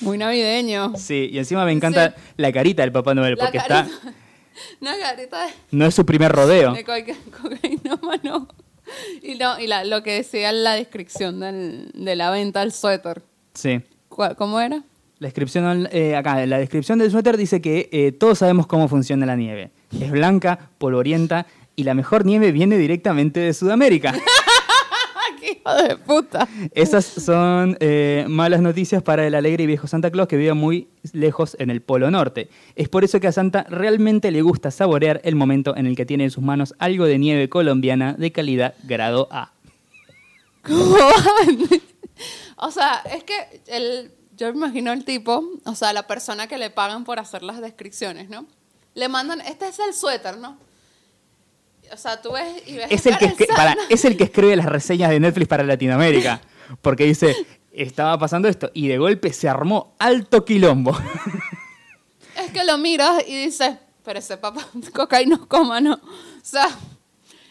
Speaker 1: Muy navideño.
Speaker 2: Sí, y encima me encanta
Speaker 1: Sí.
Speaker 2: la carita del Papá Noel
Speaker 1: La
Speaker 2: porque está,
Speaker 1: carita de,
Speaker 2: no es su primer rodeo.
Speaker 1: de cocainómano. Y, no, y la- lo que decía en la descripción del- de la venta del suéter.
Speaker 2: Sí.
Speaker 1: ¿Cuál- ¿Cómo era?
Speaker 2: La descripción, eh, acá, la descripción del suéter dice que eh, todos sabemos cómo funciona la nieve. Es blanca, polvorienta y la mejor nieve viene directamente de Sudamérica.
Speaker 1: ¡Ah, qué hijo de puta!
Speaker 2: Esas son eh, malas noticias para el alegre y viejo Santa Claus que vive muy lejos en el Polo Norte. Es por eso que a Santa realmente le gusta saborear el momento en el que tiene en sus manos algo de nieve colombiana de calidad grado A.
Speaker 1: ¿Cómo van? O sea, es que el, yo me imagino el tipo, o sea, la persona que le pagan por hacer las descripciones, ¿no? Le mandan, este es el suéter, ¿no? O sea, tú ves y ves
Speaker 2: Es el, que
Speaker 1: cara
Speaker 2: escri-
Speaker 1: de
Speaker 2: para-
Speaker 1: Santa.
Speaker 2: es el que escribe las reseñas de Netflix para Latinoamérica. Porque dice, estaba pasando esto y de golpe se armó alto quilombo.
Speaker 1: Es que lo miras y dices, pero ese papá cocainocómano, o sea,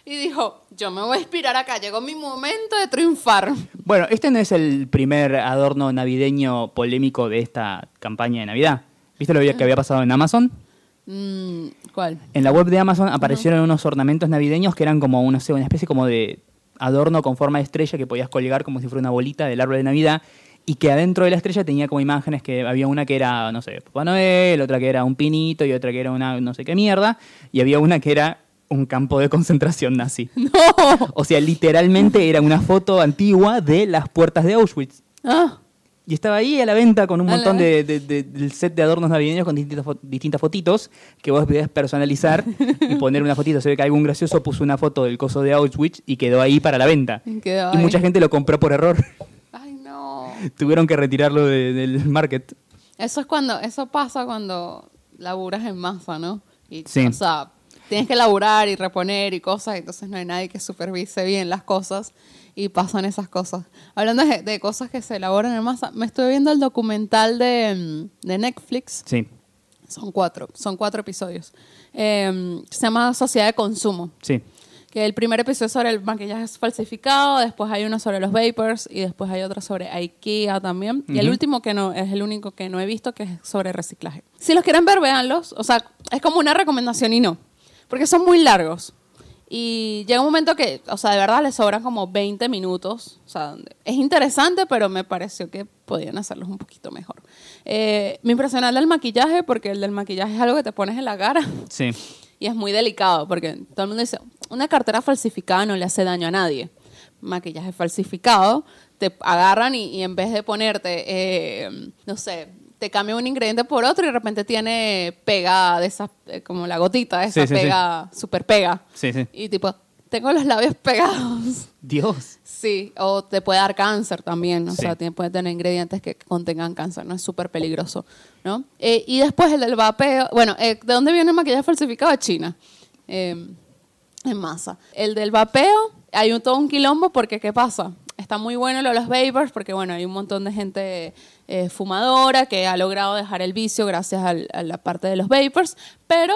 Speaker 1: y dijo, yo me voy a inspirar acá, llegó mi momento de triunfar.
Speaker 2: Bueno, este no es el primer adorno navideño polémico de esta campaña de Navidad. ¿Viste lo que había pasado en Amazon?
Speaker 1: Mm, ¿Cuál?
Speaker 2: En la web de Amazon aparecieron unos ornamentos navideños que eran como, no sé, una especie como de adorno con forma de estrella que podías colgar como si fuera una bolita del árbol de Navidad y que adentro de la estrella tenía como imágenes que había una que era, no sé, Papá Noel, otra que era un pinito y otra que era una no sé qué mierda, y había una que era un campo de concentración nazi.
Speaker 1: No.
Speaker 2: O sea, literalmente era una foto antigua de las puertas de Auschwitz.
Speaker 1: Ah,
Speaker 2: Y estaba ahí a la venta con un montón de, de- de- del set de adornos navideños con distintas, fo- distintas fotitos que vos podías personalizar y poner una fotito. Se ve que algún gracioso puso una foto del coso de Auschwitz y quedó ahí para la venta.
Speaker 1: Y quedó
Speaker 2: Y
Speaker 1: ahí.
Speaker 2: mucha gente lo compró por error.
Speaker 1: ay no.
Speaker 2: Tuvieron que retirarlo de- del market.
Speaker 1: Eso es cuando, eso pasa cuando laburas en masa, ¿no? Y,
Speaker 2: Sí.
Speaker 1: O sea, tienes que laburar y reponer y cosas, entonces no hay nadie que supervise bien las cosas y pasan esas cosas. Hablando de, de cosas que se elaboran en masa, me estoy viendo el documental de, mm, de Netflix,
Speaker 2: Sí,
Speaker 1: son cuatro, son cuatro episodios, eh, se llama Sociedad de Consumo.
Speaker 2: sí.
Speaker 1: Que el primer episodio es sobre el maquillaje falsificado, después hay uno sobre los vapors y después hay otro sobre IKEA también. Y el último que no es el único que no he visto que es sobre reciclaje. Si los quieren ver, véanlos. O sea, es como una recomendación y no. Porque son muy largos. Y llega un momento que, o sea, de verdad les sobran como 20 minutos. O sea, es interesante, pero me pareció que podían hacerlos un poquito mejor. Eh, me impresionó el del maquillaje, porque el del maquillaje es algo que te pones en la cara.
Speaker 2: Sí.
Speaker 1: Y es muy delicado porque todo el mundo dice, una cartera falsificada no le hace daño a nadie. Maquillaje falsificado, te agarran y, y en vez de ponerte, eh, no sé, te cambian un ingrediente por otro y de repente tiene pega de esas, eh, como la gotita, esa
Speaker 2: Sí, sí, sí.
Speaker 1: pega, super pega.
Speaker 2: Sí, sí.
Speaker 1: Y tipo, tengo los labios pegados.
Speaker 2: Dios.
Speaker 1: Sí, o te puede dar cáncer también, o sea, puede tener ingredientes que contengan cáncer, ¿no? Es súper peligroso, ¿no? Eh, y después el del vapeo, bueno, eh, ¿de dónde viene el maquillaje falsificado? De China, eh, en masa. El del vapeo, hay un, todo un quilombo porque, ¿qué pasa? Está muy bueno lo de los vapors porque, bueno, hay un montón de gente eh, fumadora que ha logrado dejar el vicio gracias al- a la parte de los vapors, pero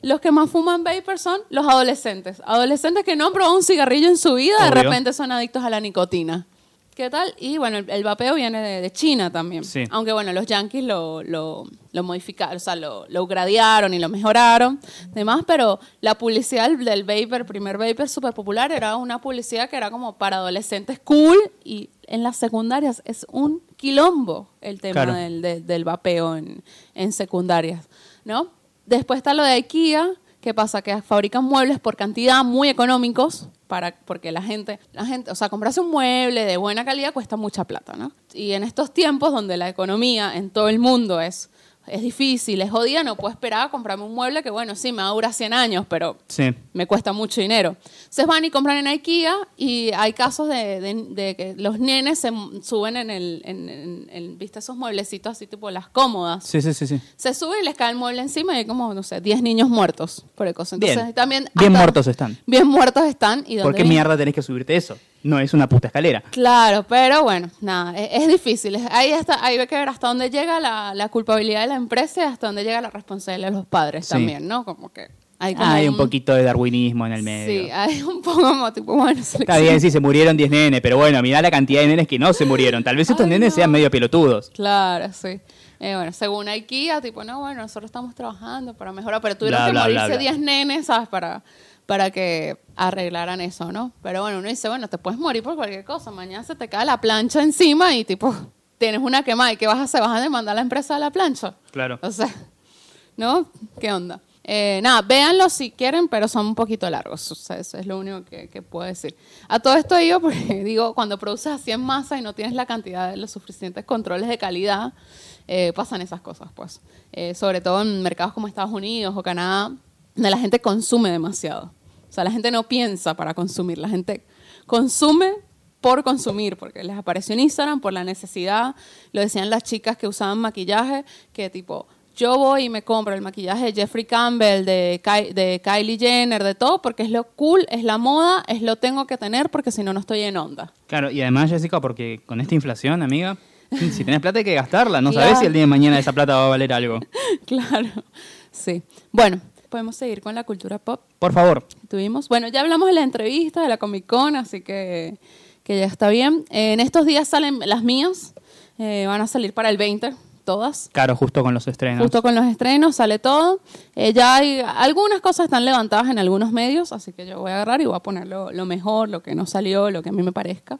Speaker 1: los que más fuman vapors son los adolescentes. Adolescentes que no han probado un cigarrillo en su vida, de repente son adictos a la nicotina. ¿Qué tal? Y bueno, el, el vapeo viene de, de China también.
Speaker 2: Sí.
Speaker 1: Aunque bueno, los yankees lo, lo, lo modificaron, o sea, lo, lo gradearon y lo mejoraron, demás, pero la publicidad del, del vapor, primer vapor súper popular, era una publicidad que era como para adolescentes cool y en las secundarias es un quilombo el tema
Speaker 2: Claro.
Speaker 1: del, del, del vapeo en, en secundarias, ¿no? Después está lo de IKEA, ¿qué pasa? Que fabrican muebles por cantidad muy económicos, para, porque la gente, la gente, o sea, comprarse un mueble de buena calidad cuesta mucha plata, ¿no? Y en estos tiempos donde la economía en todo el mundo es, es difícil, es jodida, no puedo esperar a comprarme un mueble que, bueno, sí, me va a durar 100 años, pero
Speaker 2: Sí.
Speaker 1: me cuesta mucho dinero. Entonces van y compran en IKEA y hay casos de, de- de que los nenes se suben en el, en, en- en- ¿viste? Esos mueblecitos así tipo las cómodas.
Speaker 2: Sí, sí, sí, sí.
Speaker 1: Se suben y les cae el mueble encima y hay como, no sé, 10 niños muertos por el cosa. Entonces
Speaker 2: Bien.
Speaker 1: también...
Speaker 2: Bien
Speaker 1: hasta-
Speaker 2: muertos están.
Speaker 1: Bien muertos están. ¿Y
Speaker 2: ¿Por qué mierda tenés que subirte eso? No es una puta escalera.
Speaker 1: Claro, pero bueno, nada, es, es difícil. Ahí, ahí hay que ver hasta dónde llega la, la culpabilidad de la empresa y hasta dónde llega la responsabilidad de los padres
Speaker 2: Sí.
Speaker 1: también, ¿no? Como que hay como
Speaker 2: Hay un poquito de darwinismo en el medio.
Speaker 1: Sí, hay un poco como tipo, bueno,
Speaker 2: Está bien, sí, se murieron 10 nenes, pero bueno, mirá la cantidad de nenes que no se murieron. Tal vez estos
Speaker 1: Ay,
Speaker 2: nenes
Speaker 1: no.
Speaker 2: sean medio pelotudos.
Speaker 1: Claro, sí. Eh, bueno, según IKEA, tipo, no, bueno, nosotros estamos trabajando para mejorar, pero tuvieron
Speaker 2: Bla,
Speaker 1: que
Speaker 2: bla, bla,
Speaker 1: morirse
Speaker 2: bla.
Speaker 1: 10 nenes, ¿sabes? Para, para que arreglaran eso, ¿no? Pero bueno, uno dice, bueno, te puedes morir por cualquier cosa, mañana se te cae la plancha encima y tipo, tienes una quemada, ¿y qué vas a hacer? ¿Vas a demandar a la empresa de la plancha?
Speaker 2: Claro.
Speaker 1: O sea, ¿no? ¿Qué onda? Eh, nada, véanlo si quieren, pero son un poquito largos. O sea, eso es lo único que, que puedo decir. A todo esto digo porque, digo, cuando produces así en masa y no tienes la cantidad de los suficientes controles de calidad, eh, pasan esas cosas, pues. Eh, sobre todo en mercados como Estados Unidos o Canadá, la gente consume demasiado. O sea, la gente no piensa para consumir, la gente consume por consumir, porque les apareció en Instagram por la necesidad. Lo decían las chicas que usaban maquillaje, que tipo, yo voy y me compro el maquillaje de Jeffrey Campbell, de, Ky- de Kylie Jenner, de todo, porque es lo cool, es la moda, es lo tengo que tener, porque si no, no estoy en onda.
Speaker 2: Claro, y además, Jessica, porque con esta inflación, amiga, si tenés plata hay que gastarla. No
Speaker 1: Claro.
Speaker 2: sabés si el día de mañana esa plata va a valer algo.
Speaker 1: claro, sí. Bueno, podemos seguir con la cultura pop.
Speaker 2: Por favor.
Speaker 1: Tuvimos, bueno, ya hablamos de la entrevista, de la Comic Con, así que, que ya está bien. Eh, en estos días salen las mías, eh, van a salir para el 20, todas.
Speaker 2: Claro, justo con los estrenos.
Speaker 1: Justo con los estrenos sale todo. Eh, ya hay algunas cosas están levantadas en algunos medios, así que yo voy a agarrar y voy a poner lo, lo mejor, lo que no salió, lo que a mí me parezca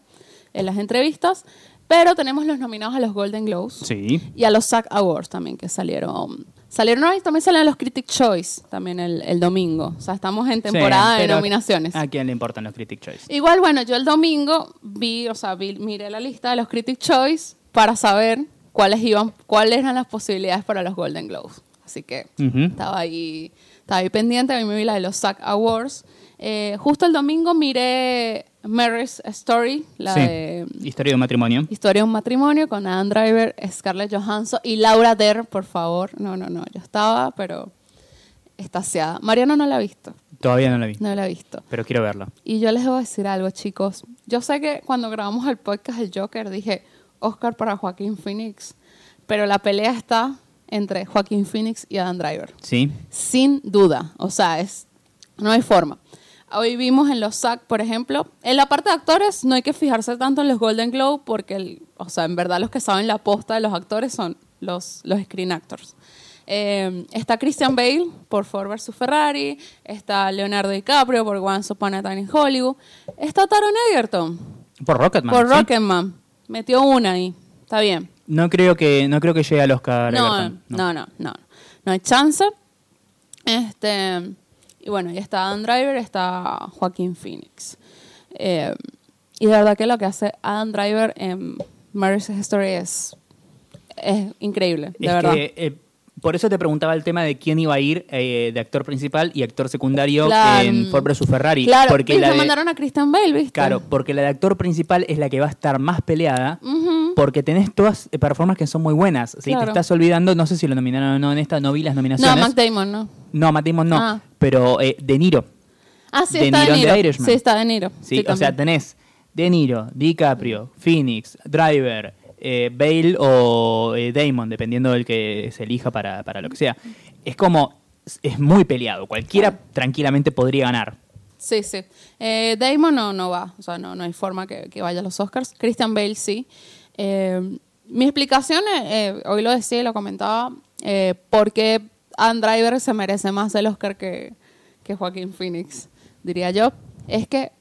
Speaker 1: en las entrevistas. Pero tenemos los nominados a los Golden Globes
Speaker 2: Sí.
Speaker 1: y a los SAG Awards también que salieron. Salieron hoy, también salen los Critic Choice también el, el domingo. O sea, estamos en temporada
Speaker 2: Sí,
Speaker 1: de nominaciones.
Speaker 2: ¿A quién le importan los Critic Choice?
Speaker 1: Igual, bueno, yo el domingo vi, o sea, vi, miré la lista de los Critic Choice para saber cuáles iban, cuáles eran las posibilidades para los Golden Globes. Así que estaba ahí, estaba ahí pendiente, a mí me vi la de los SAG Awards. Eh, justo el domingo miré Mary's Story, la
Speaker 2: Sí.
Speaker 1: de
Speaker 2: Historia de un matrimonio.
Speaker 1: Historia de un matrimonio con Adam Driver, Scarlett Johansson y Laura Dern, por favor. No, no, no, yo estaba, pero estaciada. Mariano no la ha visto,
Speaker 2: Todavía no la vi,
Speaker 1: no la ha visto.
Speaker 2: pero quiero verla.
Speaker 1: Y yo les voy a decir algo, chicos. Yo sé que cuando grabamos el podcast El Joker dije Oscar para Joaquín Phoenix, pero la pelea está entre Joaquín Phoenix y Adam Driver.
Speaker 2: Sí.
Speaker 1: Sin duda. O sea, es, no hay forma. Hoy vimos en los SAG, por ejemplo, en la parte de actores no hay que fijarse tanto en los Golden Globe porque, el- o sea, en verdad los que saben la posta de los actores son los, los screen actors. Eh, está Christian Bale por Ford vs. Ferrari, está Leonardo DiCaprio por Once Upon a Time in Hollywood, está Taron Egerton
Speaker 2: Por Rocketman.
Speaker 1: por
Speaker 2: ¿sí?
Speaker 1: Rocketman, metió una ahí, está bien.
Speaker 2: No creo que, no creo que llegue al Oscar.
Speaker 1: No,
Speaker 2: Egerton,
Speaker 1: no, no, no, no hay chance. Este, y bueno, ya está Adam Driver, está Joaquín Phoenix. Eh, y de verdad que lo que hace Adam Driver en Marriage Story es, es increíble, de
Speaker 2: Es
Speaker 1: verdad.
Speaker 2: que, eh, por eso te preguntaba el tema de quién iba a ir eh, de actor principal y actor secundario
Speaker 1: Claro.
Speaker 2: en Ford vs. Ferrari.
Speaker 1: claro,
Speaker 2: porque
Speaker 1: y
Speaker 2: la de-
Speaker 1: mandaron a Christian Bale, ¿viste?
Speaker 2: Claro, porque la de actor principal es la que va a estar más peleada.
Speaker 1: Ujú.
Speaker 2: Porque tenés todas eh, performances que son muy buenas. ¿sí?
Speaker 1: Claro.
Speaker 2: Te estás olvidando, no sé si lo nominaron o no en esta, no vi las nominaciones.
Speaker 1: No, Matt Damon, no.
Speaker 2: No, Matt Damon no.
Speaker 1: Ah.
Speaker 2: Pero eh, De Niro.
Speaker 1: Ah, sí,
Speaker 2: De
Speaker 1: está
Speaker 2: Niro
Speaker 1: De Niro. Sí, está De Niro.
Speaker 2: Sí,
Speaker 1: Sí,
Speaker 2: o sea, tenés De Niro, DiCaprio, Phoenix, Driver, eh, Bale o eh, Damon, dependiendo del que se elija para, para lo que sea. Es como, es- muy peleado. Cualquiera tranquilamente podría ganar.
Speaker 1: Sí, sí. Eh, Damon no, no va, o sea, no, no hay forma que, que vaya a los Oscars. Christian Bale sí. Mi explicación, hoy lo decía y lo comentaba, porque Adam Driver se merece más el Oscar que, que Joaquín Phoenix, diría yo, es que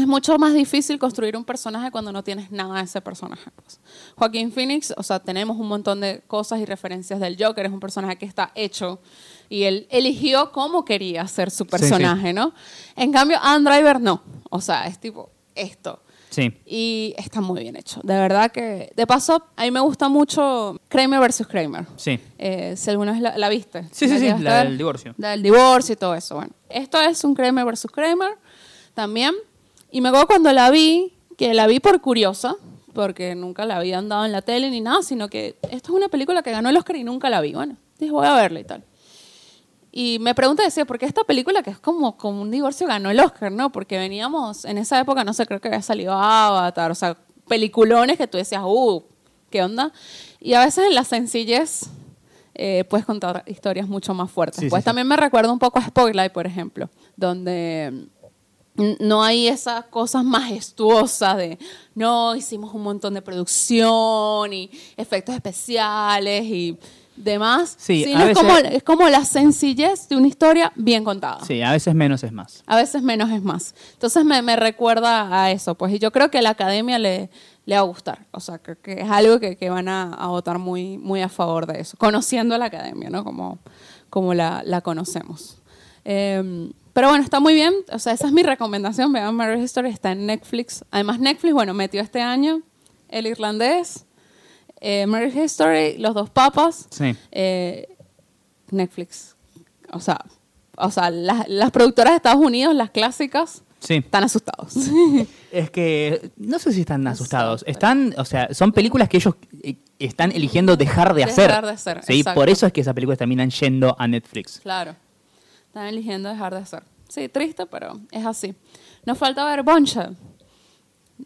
Speaker 1: es mucho más difícil construir un personaje cuando no tienes nada de ese personaje. pues. Joaquín Phoenix, o sea, tenemos un montón de cosas y referencias del Joker, es un personaje que está hecho y él eligió cómo quería ser su
Speaker 2: sí.
Speaker 1: personaje, ¿no? En cambio, Adam Driver no, o sea, es tipo esto.
Speaker 2: Sí.
Speaker 1: Y está muy bien hecho. De verdad que, de paso, a mí me gusta mucho Kramer versus Kramer.
Speaker 2: Sí.
Speaker 1: Eh, si alguna vez la, la viste.
Speaker 2: Sí, sí, sí, la del divorcio.
Speaker 1: La del divorcio y todo eso. Bueno, esto es un Kramer versus Kramer también. Y me acuerdo cuando la vi, que la vi por curiosa, porque nunca la habían dado en la tele ni nada, sino que esto es una película que ganó el Oscar y nunca la vi. Bueno, dije, voy a verla y tal. Y me pregunté, decía, ¿por qué esta película que es como, como un divorcio ganó el Oscar, no? Porque veníamos, en esa época, no sé, creo que había salido Avatar, o sea, peliculones que tú decías, uh, ¿qué onda? Y a veces en la sencillez eh, puedes contar historias mucho más fuertes.
Speaker 2: Sí,
Speaker 1: pues
Speaker 2: sí, sí.
Speaker 1: también me recuerda un poco a Spotlight, por ejemplo, donde no hay esas cosas majestuosas de, no, hicimos un montón de producción y efectos especiales y demás.
Speaker 2: Sí,
Speaker 1: es,
Speaker 2: veces-
Speaker 1: como, es como la sencillez de una historia bien contada.
Speaker 2: Sí, a veces menos es más.
Speaker 1: A veces menos es más. Entonces me, me recuerda a eso, pues, y yo creo que a la academia le, le va a gustar. O sea, creo que es algo que, que van a, a votar muy, muy a favor de eso, conociendo a la academia, ¿no? Como, como la, la conocemos. Eh, pero bueno, está muy bien. O sea, esa es mi recomendación. Vean Marriage Story, está en Netflix. Además, Netflix, bueno, metió este año El Irlandés, eh, Marriage Story, Los Dos Papas,
Speaker 2: Sí.
Speaker 1: eh, Netflix. O sea, o sea las, las productoras de Estados Unidos, las clásicas,
Speaker 2: Sí.
Speaker 1: están asustados.
Speaker 2: Es que no sé si están asustados. Están, o sea, son películas que ellos eh, están eligiendo dejar de hacer.
Speaker 1: Dejar de hacer,
Speaker 2: Sí, por eso es que esas películas terminan yendo a Netflix.
Speaker 1: claro. Están eligiendo dejar de hacer. Sí, triste, pero es así. Nos falta ver Bombshell.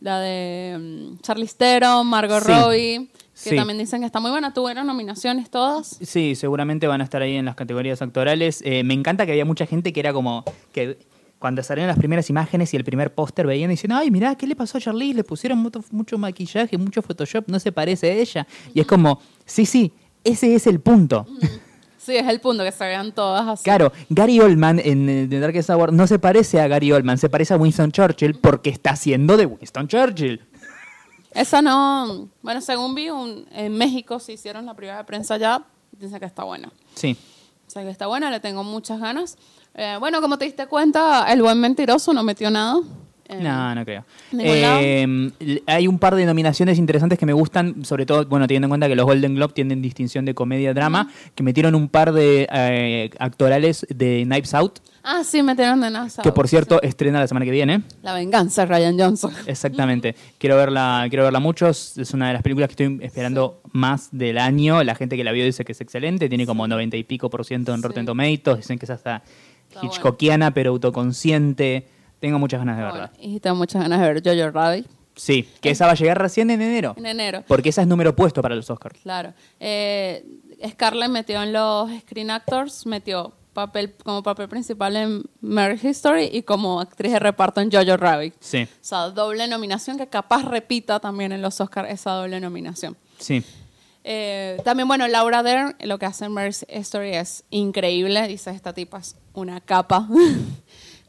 Speaker 1: La de mm, Charlize Theron, Margot
Speaker 2: Sí.
Speaker 1: Robbie, que
Speaker 2: Sí.
Speaker 1: también dicen que está muy buena. Tuvieron nominaciones todas.
Speaker 2: Sí, seguramente van a estar ahí en las categorías actorales. Eh, me encanta que había mucha gente que era como que cuando salieron las primeras imágenes y el primer póster veían y dicen, ay, mirá, ¿qué le pasó a Charlize? Le pusieron mucho, mucho maquillaje, mucho Photoshop, no se parece a ella. Y es como, sí, sí, ese es el punto.
Speaker 1: Sí, es el punto, que se vean todas así.
Speaker 2: Claro, Gary Oldman en eh, The Darkest Hour no se parece a Gary Oldman, se parece a Winston Churchill porque está haciendo de Winston Churchill.
Speaker 1: Esa no... Bueno, según vi, un- en México se hicieron la privada de prensa ya. Dicen que está buena.
Speaker 2: Sí.
Speaker 1: O sea, que está buena, le tengo muchas ganas. Eh, bueno, como te diste cuenta, el buen mentiroso no metió nada. Eh,
Speaker 2: No, no creo.
Speaker 1: ¿Ningún
Speaker 2: Eh, l- hay un par de nominaciones interesantes que me gustan, sobre todo, bueno, teniendo en cuenta que los Golden Globe tienen distinción de comedia-drama, que metieron un par de eh, actorales de Knives Out,
Speaker 1: Ah, sí, metieron de NASA.
Speaker 2: que por cierto estrena la semana que viene.
Speaker 1: La venganza Ryan Johnson.
Speaker 2: Exactamente. Quiero verla, quiero verla mucho. Es una de las películas que estoy esperando más del año. La gente que la vio dice que es excelente. Tiene como 90 y pico por ciento en
Speaker 1: Sí.
Speaker 2: Rotten Tomatoes. Dicen que es hasta Hitchcockiana, pero autoconsciente. Tengo muchas ganas de verla.
Speaker 1: Bueno, y tengo muchas ganas de ver Jojo Rabbit
Speaker 2: Sí, que esa va a llegar recién en enero.
Speaker 1: en enero.
Speaker 2: Porque esa es número opuesto para los Oscars.
Speaker 1: Claro. Eh, Scarlett metió en los Screen Actors, metió papel como papel principal en Marriage History y como actriz de reparto en Jojo Rabbit.
Speaker 2: Sí,
Speaker 1: O sea, doble nominación que capaz repita también en los Oscars esa doble nominación.
Speaker 2: sí.
Speaker 1: Eh, también, bueno, Laura Dern, lo que hace en Marriage History es increíble. Dice, esta tipa es una capa,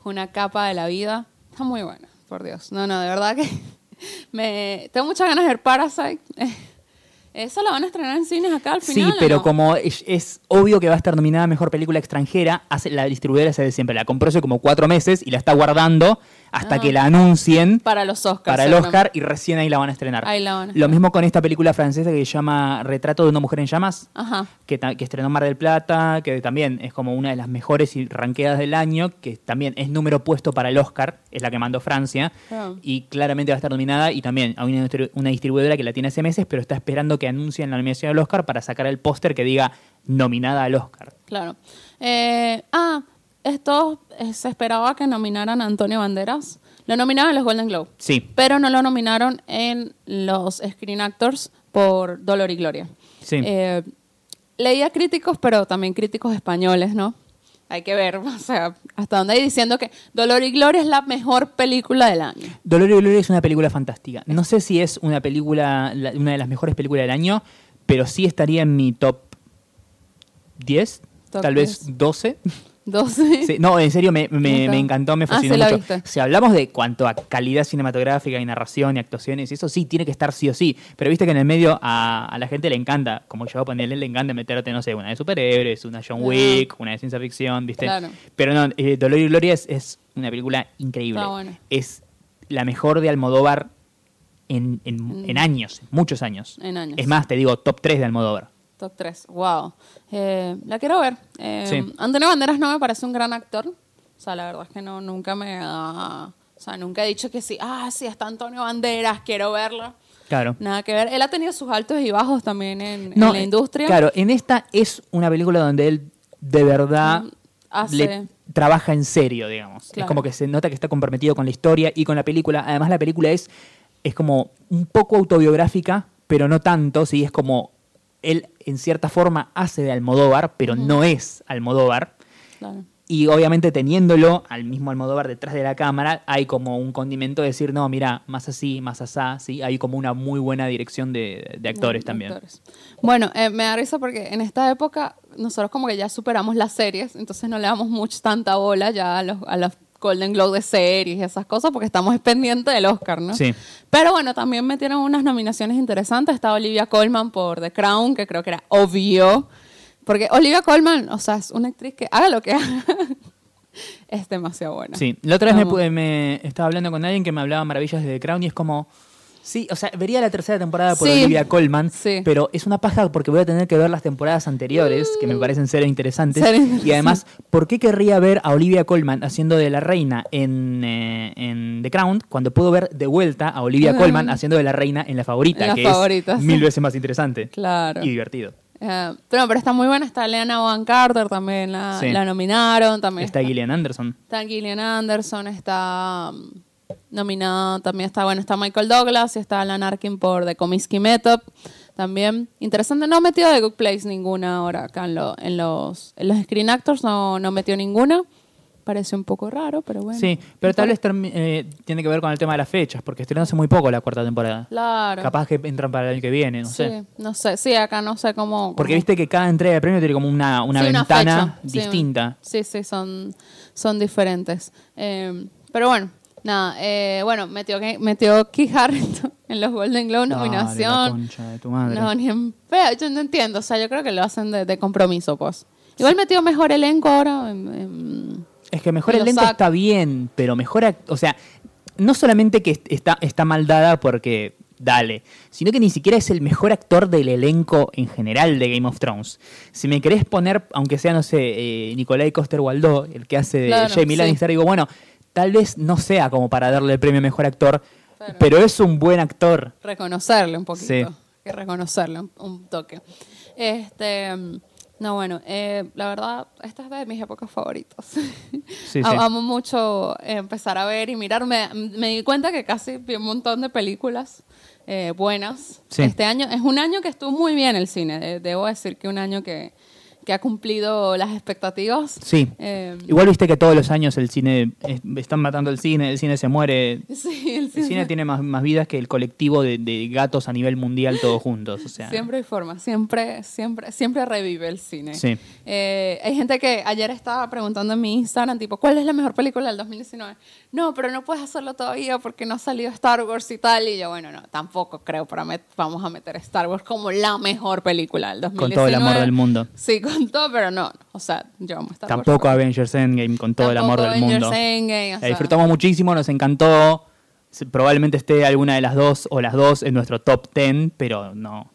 Speaker 1: una capa de la vida. Está muy buena, por Dios. No, no, de verdad que me tengo muchas ganas de ver Parasite. Esa la van a estrenar en cines acá al final.
Speaker 2: Sí,
Speaker 1: ¿o
Speaker 2: pero
Speaker 1: no?
Speaker 2: como es, es obvio que va a estar nominada a Mejor Película Extranjera, hace, la distribuidora hace de siempre. La compró hace como cuatro meses y la está guardando hasta
Speaker 1: Ah.
Speaker 2: que la anuncien
Speaker 1: Para los Oscars.
Speaker 2: para el. Oscar y recién ahí la van a estrenar.
Speaker 1: Ahí la van a
Speaker 2: Lo mismo con esta película francesa que se llama Retrato de una mujer en llamas,
Speaker 1: Ajá.
Speaker 2: que, que estrenó en Mar del Plata, que también es como una de las mejores y ranqueadas del año, que también es número puesto para el Oscar, es la que mandó Francia,
Speaker 1: Ah.
Speaker 2: y claramente va a estar nominada, y también hay una distribuidora que la tiene hace meses, pero está esperando que anuncien la nominación al Oscar para sacar el póster que diga nominada al Oscar.
Speaker 1: Claro. Eh, ah, esto eh, se esperaba que nominaran a Antonio Banderas. Lo nominaron en los Golden Globe.
Speaker 2: Sí,
Speaker 1: pero no lo nominaron en los Screen Actors por Dolor y Gloria.
Speaker 2: sí.
Speaker 1: Eh, leía críticos, pero también críticos españoles, ¿no? Hay que ver, o sea, hasta dónde hay diciendo que Dolor y Gloria es la mejor película del año.
Speaker 2: Dolor y Gloria es una película fantástica. No sé si es una película, la- una de las mejores películas del año, pero sí estaría en mi top 10,
Speaker 1: Top
Speaker 2: tal
Speaker 1: 10.
Speaker 2: vez 12.
Speaker 1: 12.
Speaker 2: Sí, no, en serio, me, me- me encantó, me
Speaker 1: Ah,
Speaker 2: fascinó
Speaker 1: la
Speaker 2: mucho.
Speaker 1: viste.
Speaker 2: Si hablamos de cuanto a calidad cinematográfica y narración y actuaciones, y eso sí, tiene que estar sí o sí. Pero viste que en el medio a, a la gente le encanta, como yo, ponerle, le encanta meterte, no sé, una de superhéroes, una John
Speaker 1: Ah.
Speaker 2: Wick, una de ciencia ficción, viste.
Speaker 1: Claro.
Speaker 2: Pero no, eh, Dolor y Gloria es, es una película increíble.
Speaker 1: Está.
Speaker 2: Es la mejor de Almodóvar en, en-
Speaker 1: Mm.
Speaker 2: en años, muchos años.
Speaker 1: En años.
Speaker 2: Es más, te digo, top 3 de Almodóvar.
Speaker 1: Top 3. Wow. Eh, la quiero ver. Eh,
Speaker 2: Sí.
Speaker 1: Antonio Banderas no me parece un gran actor. O sea, la verdad es que no, nunca me ha... O sea, nunca he dicho que sí. Ah, sí, está Antonio Banderas, quiero verlo.
Speaker 2: Claro.
Speaker 1: Nada que ver. Él ha tenido sus altos y bajos también en, la industria.
Speaker 2: Claro, en esta es una película donde él de verdad
Speaker 1: Mm, hace-
Speaker 2: le trabaja en serio, digamos. Es como que se nota que está comprometido con la historia y con la película. Además, la película es, es como un poco autobiográfica, pero no tanto, sí, es como él en cierta forma hace de Almodóvar, pero no es Almodóvar.
Speaker 1: Claro.
Speaker 2: Y obviamente teniéndolo al mismo Almodóvar detrás de la cámara, hay como un condimento de decir, no, mira, más así, más asá, ¿sí? Hay como una muy buena dirección de, de actores también.
Speaker 1: actores. Bueno, eh, me da risa porque en esta época nosotros como que ya superamos las series, entonces no le damos mucho tanta bola ya a los, a los Golden Globe de series y esas cosas porque estamos pendientes del Oscar, ¿no?
Speaker 2: Sí.
Speaker 1: Pero bueno, también metieron unas nominaciones interesantes. Está Olivia Colman por The Crown, que creo que era obvio. Porque Olivia Colman, o sea, es una actriz que haga lo que haga. es demasiado buena.
Speaker 2: Sí, la otra vez me, me estaba hablando con alguien que me hablaba maravillas de The Crown y es como, sí, o sea, vería la tercera temporada por
Speaker 1: Sí.
Speaker 2: Olivia Colman,
Speaker 1: Sí.
Speaker 2: pero es una paja porque voy a tener que ver las temporadas anteriores, que me parecen ser interesantes.
Speaker 1: Ser.
Speaker 2: Y además, ¿por qué querría ver a Olivia Colman haciendo de la reina en, eh, en The Crown cuando puedo ver de vuelta a Olivia. Colman haciendo de la reina en la favorita,
Speaker 1: En La
Speaker 2: que
Speaker 1: Favorita,
Speaker 2: es
Speaker 1: sí.
Speaker 2: mil veces más interesante
Speaker 1: Claro.
Speaker 2: y divertido?
Speaker 1: Eh, pero, pero está muy buena. Está Leana Van Carter, también la,
Speaker 2: Sí.
Speaker 1: la nominaron. También
Speaker 2: Está Gillian Anderson.
Speaker 1: Está Gillian Anderson, está mm, nominada, también está, bueno, está Michael Douglas y está Alan Arkin por The Comiskey Method. También. Interesante, no metió de Good Place ninguna ahora acá en, lo- en los, en los Screen Actors, no, no metió ninguna. Parece un poco raro, pero bueno.
Speaker 2: Sí, pero tal vez eh, tiene que ver con el tema de las fechas, porque estrenó hace muy poco la cuarta temporada.
Speaker 1: Claro.
Speaker 2: Capaz que entran para el año que viene, no
Speaker 1: sí,
Speaker 2: sé.
Speaker 1: no sé. Sí, acá no sé cómo.
Speaker 2: Porque
Speaker 1: cómo-
Speaker 2: viste que cada entrega de premio tiene como una, una
Speaker 1: Sí,
Speaker 2: ventana distinta.
Speaker 1: Sí, sí, son, son diferentes. Eh, pero bueno, nada. eh, bueno, metió, que- metió Key Harrington en los Golden Globe
Speaker 2: Dale, la
Speaker 1: nominación.
Speaker 2: concha de tu madre.
Speaker 1: No, ni en feo. Yo no entiendo. O sea, yo creo que lo hacen de, de compromiso, pues. Igual metió mejor elenco ahora. en- en-
Speaker 2: Es que mejor elenco está bien, pero mejor, o sea, no solamente que est- está, está mal dada porque dale, sino que ni siquiera es el mejor actor del elenco en general de Game of Thrones. Si me querés poner, aunque sea, no sé, eh, Nicolai Coster-Waldau, el que hace de
Speaker 1: Claro,
Speaker 2: Jamie
Speaker 1: sí.
Speaker 2: Lannister, digo, bueno, tal vez no sea como para darle el premio a mejor actor,
Speaker 1: Claro.
Speaker 2: pero es un buen actor.
Speaker 1: reconocerle un poquito.
Speaker 2: Sí.
Speaker 1: Que reconocerle un, un toque. Este. No, bueno, eh, la verdad, esta es de mis épocas favoritas.
Speaker 2: Sí,
Speaker 1: Am-
Speaker 2: sí.
Speaker 1: Amo mucho eh, empezar a ver y mirar. Me, me di cuenta que casi vi un montón de películas eh, buenas.
Speaker 2: Sí.
Speaker 1: Este año es un año que estuvo muy bien el cine. de- debo decir que un año que, que ha cumplido las expectativas.
Speaker 2: Sí.
Speaker 1: Eh,
Speaker 2: Igual viste que todos los años el cine, están matando el cine, el cine se muere.
Speaker 1: sí, el
Speaker 2: El
Speaker 1: cine-
Speaker 2: cine tiene más, más vidas que el colectivo de, de gatos a nivel mundial todos juntos. O sea,
Speaker 1: Siempre hay forma, siempre, siempre, siempre revive el cine.
Speaker 2: Sí.
Speaker 1: Eh, hay gente que ayer estaba preguntando en mi Instagram, tipo, ¿cuál es la mejor película del 2019? No, pero no puedes hacerlo todavía porque no ha salido Star Wars y tal. Y yo, bueno, no, tampoco creo, para met- vamos a meter Star Wars como la mejor película del 2019.
Speaker 2: Con todo el amor del mundo.
Speaker 1: Sí, con pero no. O sea, yo amo Star Wars.
Speaker 2: Tampoco Avengers Endgame con todo el amor del
Speaker 1: Avengers
Speaker 2: mundo.
Speaker 1: Endgame, o
Speaker 2: La
Speaker 1: sea,
Speaker 2: disfrutamos muchísimo, nos encantó. Probablemente esté alguna de las dos o las dos en nuestro top 10, pero no.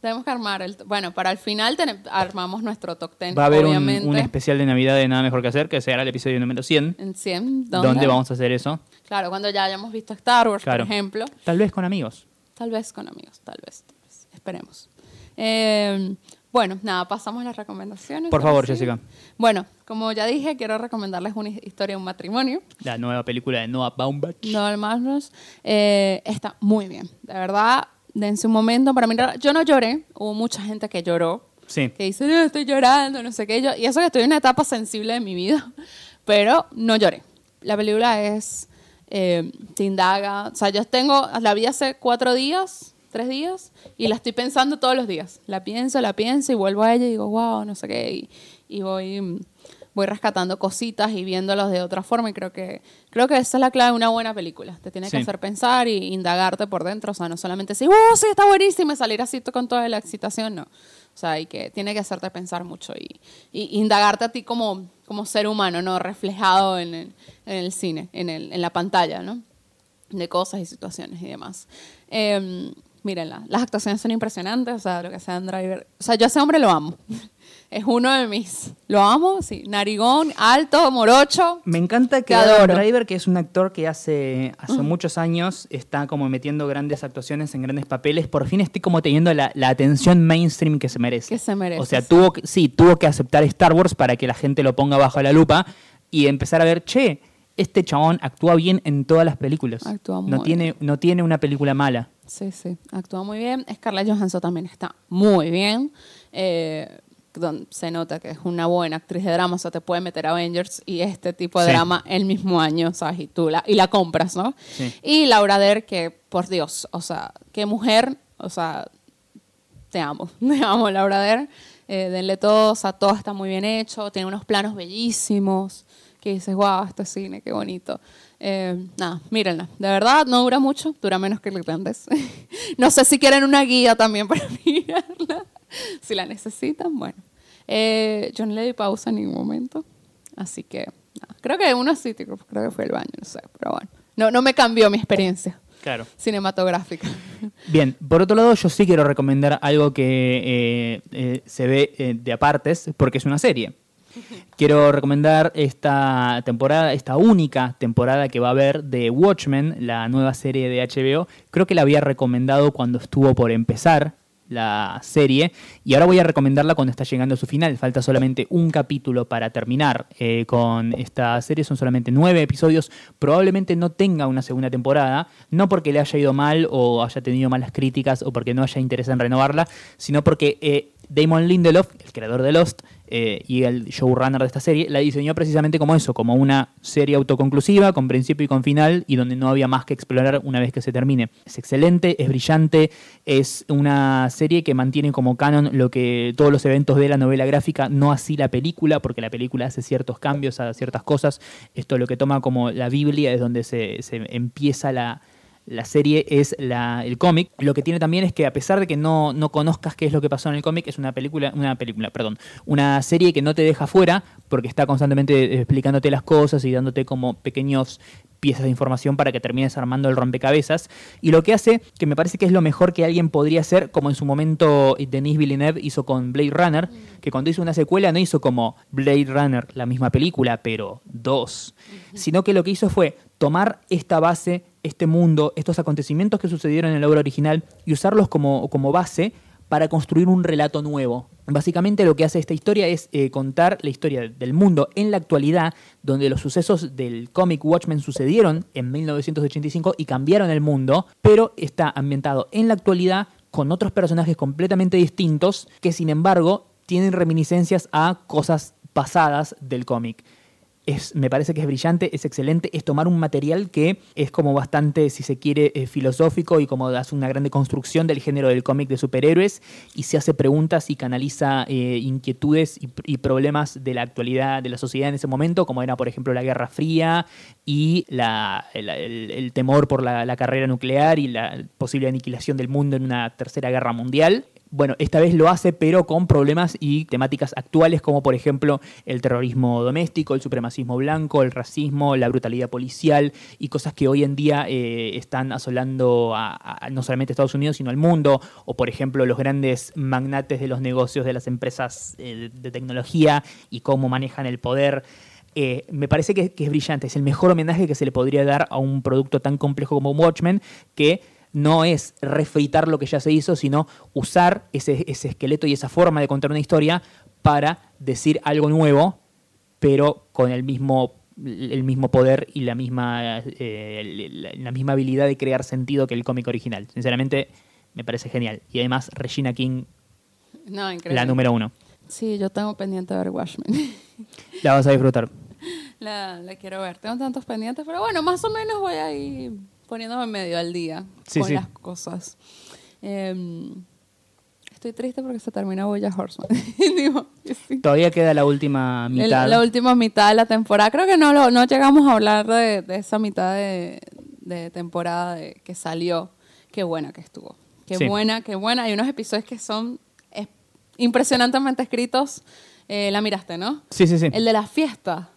Speaker 1: Tenemos que armar el... Bueno, para el final armamos nuestro top 10,
Speaker 2: Va a haber un especial de Navidad de Nada Mejor que Hacer, que será el episodio número 100.
Speaker 1: En 100,
Speaker 2: ¿Dónde?
Speaker 1: ¿dónde?
Speaker 2: vamos a hacer eso?
Speaker 1: Claro, cuando ya hayamos visto Star Wars,
Speaker 2: Claro.
Speaker 1: por ejemplo.
Speaker 2: Tal vez con amigos.
Speaker 1: Tal vez con amigos, tal vez, tal vez. Esperemos. Eh, bueno, nada, pasamos a las recomendaciones.
Speaker 2: Por favor,
Speaker 1: sí.
Speaker 2: Jessica.
Speaker 1: Bueno, como ya dije, quiero recomendarles una historia de un matrimonio.
Speaker 2: La nueva película de Noah Baumbach.
Speaker 1: No al Magnus. Eh, está muy bien. De verdad, dense un momento para mirar. Yo no lloré. Hubo mucha gente que lloró.
Speaker 2: Sí.
Speaker 1: Que dice, "No, estoy llorando, no sé qué. Yo, y eso que estoy en una etapa sensible de mi vida. Pero no lloré. La película es. Eh, te indaga. O sea, yo tengo. La vi hace cuatro días, tres días. Y la estoy pensando todos los días. La pienso, la pienso y vuelvo a ella y digo, wow, no sé qué. Y, y voy. mm, Voy rescatando cositas y viéndolos de otra forma y creo que creo que esa es la clave de una buena película. Te tiene que
Speaker 2: Sí.
Speaker 1: hacer pensar y indagarte por dentro, o sea, no solamente decir, "Uh, sí, está buenísima", y salir así con toda la excitación, no. O sea, y que tiene que hacerte pensar mucho y, y indagarte a ti como, como ser humano, ¿no? Reflejado en el, en el cine, en, el, en la pantalla, ¿no? De cosas y situaciones y demás. Eh, mírenla, las actuaciones son impresionantes, o sea, lo que sea Driver. O sea, yo a ese hombre lo amo. Es uno de mis. Lo amo, sí. Narigón, alto, morocho.
Speaker 2: Me encanta que Adam
Speaker 1: adoro.
Speaker 2: Driver, que es un actor que hace, hace muchos años está como metiendo grandes actuaciones en grandes papeles, por fin esté como teniendo la, la atención mainstream que se merece.
Speaker 1: Que se merece,
Speaker 2: O sea,
Speaker 1: sí.
Speaker 2: tuvo que, sí, tuvo que aceptar Star Wars para que la gente lo ponga bajo la lupa y empezar a ver, che, este chabón actúa bien en todas las películas.
Speaker 1: Actúa
Speaker 2: no
Speaker 1: muy
Speaker 2: tiene, no tiene una película mala.
Speaker 1: Sí, sí, actúa muy bien. Scarlett Johansson también está muy bien. Eh, se nota que es una buena actriz de drama, o sea, te puede meter Avengers y este tipo de
Speaker 2: Sí.
Speaker 1: drama el mismo año, ¿sabes? Y tú la, y la compras, ¿no?
Speaker 2: Sí.
Speaker 1: Y Laura Der, que por Dios, o sea, qué mujer, o sea, te amo, te amo, Laura Der. Eh, denle todo, o sea, todo está muy bien hecho, tiene unos planos bellísimos, que dices, wow, este cine, qué bonito. Eh, nada, mírenla. De verdad, no dura mucho, dura menos que el irlandés. no sé si quieren una guía también para mirarla. Si la necesitan, bueno. Eh, yo no le di pausa en ningún momento, así que nada. creo que uno sí, creo que fue el baño, no sé, pero bueno. No, no me cambió mi experiencia
Speaker 2: Claro.
Speaker 1: cinematográfica.
Speaker 2: Bien, por otro lado, yo sí quiero recomendar algo que eh, eh, se ve eh, de apartes, porque es una serie. Quiero recomendar esta temporada, esta única temporada que va a haber de Watchmen, la nueva serie de HBO. Creo que la había recomendado cuando estuvo por empezar la serie. Y ahora voy a recomendarla cuando está llegando a su final. Falta solamente un capítulo para terminar eh, con esta serie. Son solamente nueve episodios. Probablemente no tenga una segunda temporada. No porque le haya ido mal o haya tenido malas críticas o porque no haya interés en renovarla, sino porque eh, Damon Lindelof, el creador de Lost, eh, y el showrunner de esta serie, la diseñó precisamente como eso, como una serie autoconclusiva, con principio y con final, y donde no había más que explorar una vez que se termine. Es excelente, es brillante, es una serie que mantiene como canon lo que todos los eventos de la novela gráfica, no así la película, porque la película hace ciertos cambios a ciertas cosas. Esto lo que toma como la Biblia es donde se empieza la la serie es la, el cómic. Lo que tiene también es que a pesar de que no, no conozcas qué es lo que pasó en el cómic, es una película, una película, perdón, una serie que no te deja fuera porque está constantemente explicándote las cosas y dándote como pequeños piezas de información para que termines armando el rompecabezas. Y lo que hace, que me parece que es lo mejor que alguien podría hacer, como en su momento Denis Villeneuve hizo con Blade Runner, que cuando hizo una secuela no hizo como Blade Runner, la misma película, pero dos, sino que lo que hizo fue tomar esta base este mundo, estos acontecimientos que sucedieron en la obra original y usarlos como, como base para construir un relato nuevo. Básicamente lo que hace esta historia es eh, contar la historia del mundo en la actualidad, donde los sucesos del cómic Watchmen sucedieron en 1985 y cambiaron el mundo, pero está ambientado en la actualidad con otros personajes completamente distintos que sin embargo tienen reminiscencias a cosas pasadas del cómic me parece que es brillante, es excelente, es tomar un material que es como bastante, si se quiere, eh, filosófico y como hace una grande construcción del género del cómic de superhéroes y se hace preguntas y canaliza eh, inquietudes y, problemas de la actualidad de la sociedad en ese momento, como era, por ejemplo, la Guerra Fría y el, temor por la carrera nuclear y la posible aniquilación del mundo en una tercera guerra mundial bueno, esta vez lo hace, pero con problemas y temáticas actuales, como por ejemplo el terrorismo doméstico, el supremacismo blanco, el racismo, la brutalidad policial y cosas que hoy en día eh, están asolando a, no solamente a Estados Unidos, sino al mundo, o por ejemplo los grandes magnates de los negocios de las empresas eh, de tecnología y cómo manejan el poder. Eh, me parece que, que, es brillante, es el mejor homenaje que se le podría dar a un producto tan complejo como Watchmen, que no es refritar lo que ya se hizo, sino usar ese, esqueleto y esa forma de contar una historia para decir algo nuevo, pero con el mismo, el mismo poder y la misma, eh, la, misma habilidad de crear sentido que el cómic original. Sinceramente, me parece genial. Y además, Regina King, la número uno.
Speaker 1: Sí, yo tengo pendiente de ver Watchmen.
Speaker 2: La vas a disfrutar.
Speaker 1: La, la, quiero ver. Tengo tantos pendientes, pero bueno, más o menos voy a ir poniéndome medio al día con las cosas. Em, estoy triste porque se termina Boya Horseman.
Speaker 2: Todavía queda la última mitad.
Speaker 1: la última mitad de la temporada. Creo que no, lo, no llegamos a hablar de, esa mitad de, temporada que salió. Qué buena que estuvo. Qué buena, qué buena. Hay unos episodios que son impresionantemente escritos. Eh, la miraste, ¿no?
Speaker 2: Sí, sí, sí.
Speaker 1: El de la fiesta.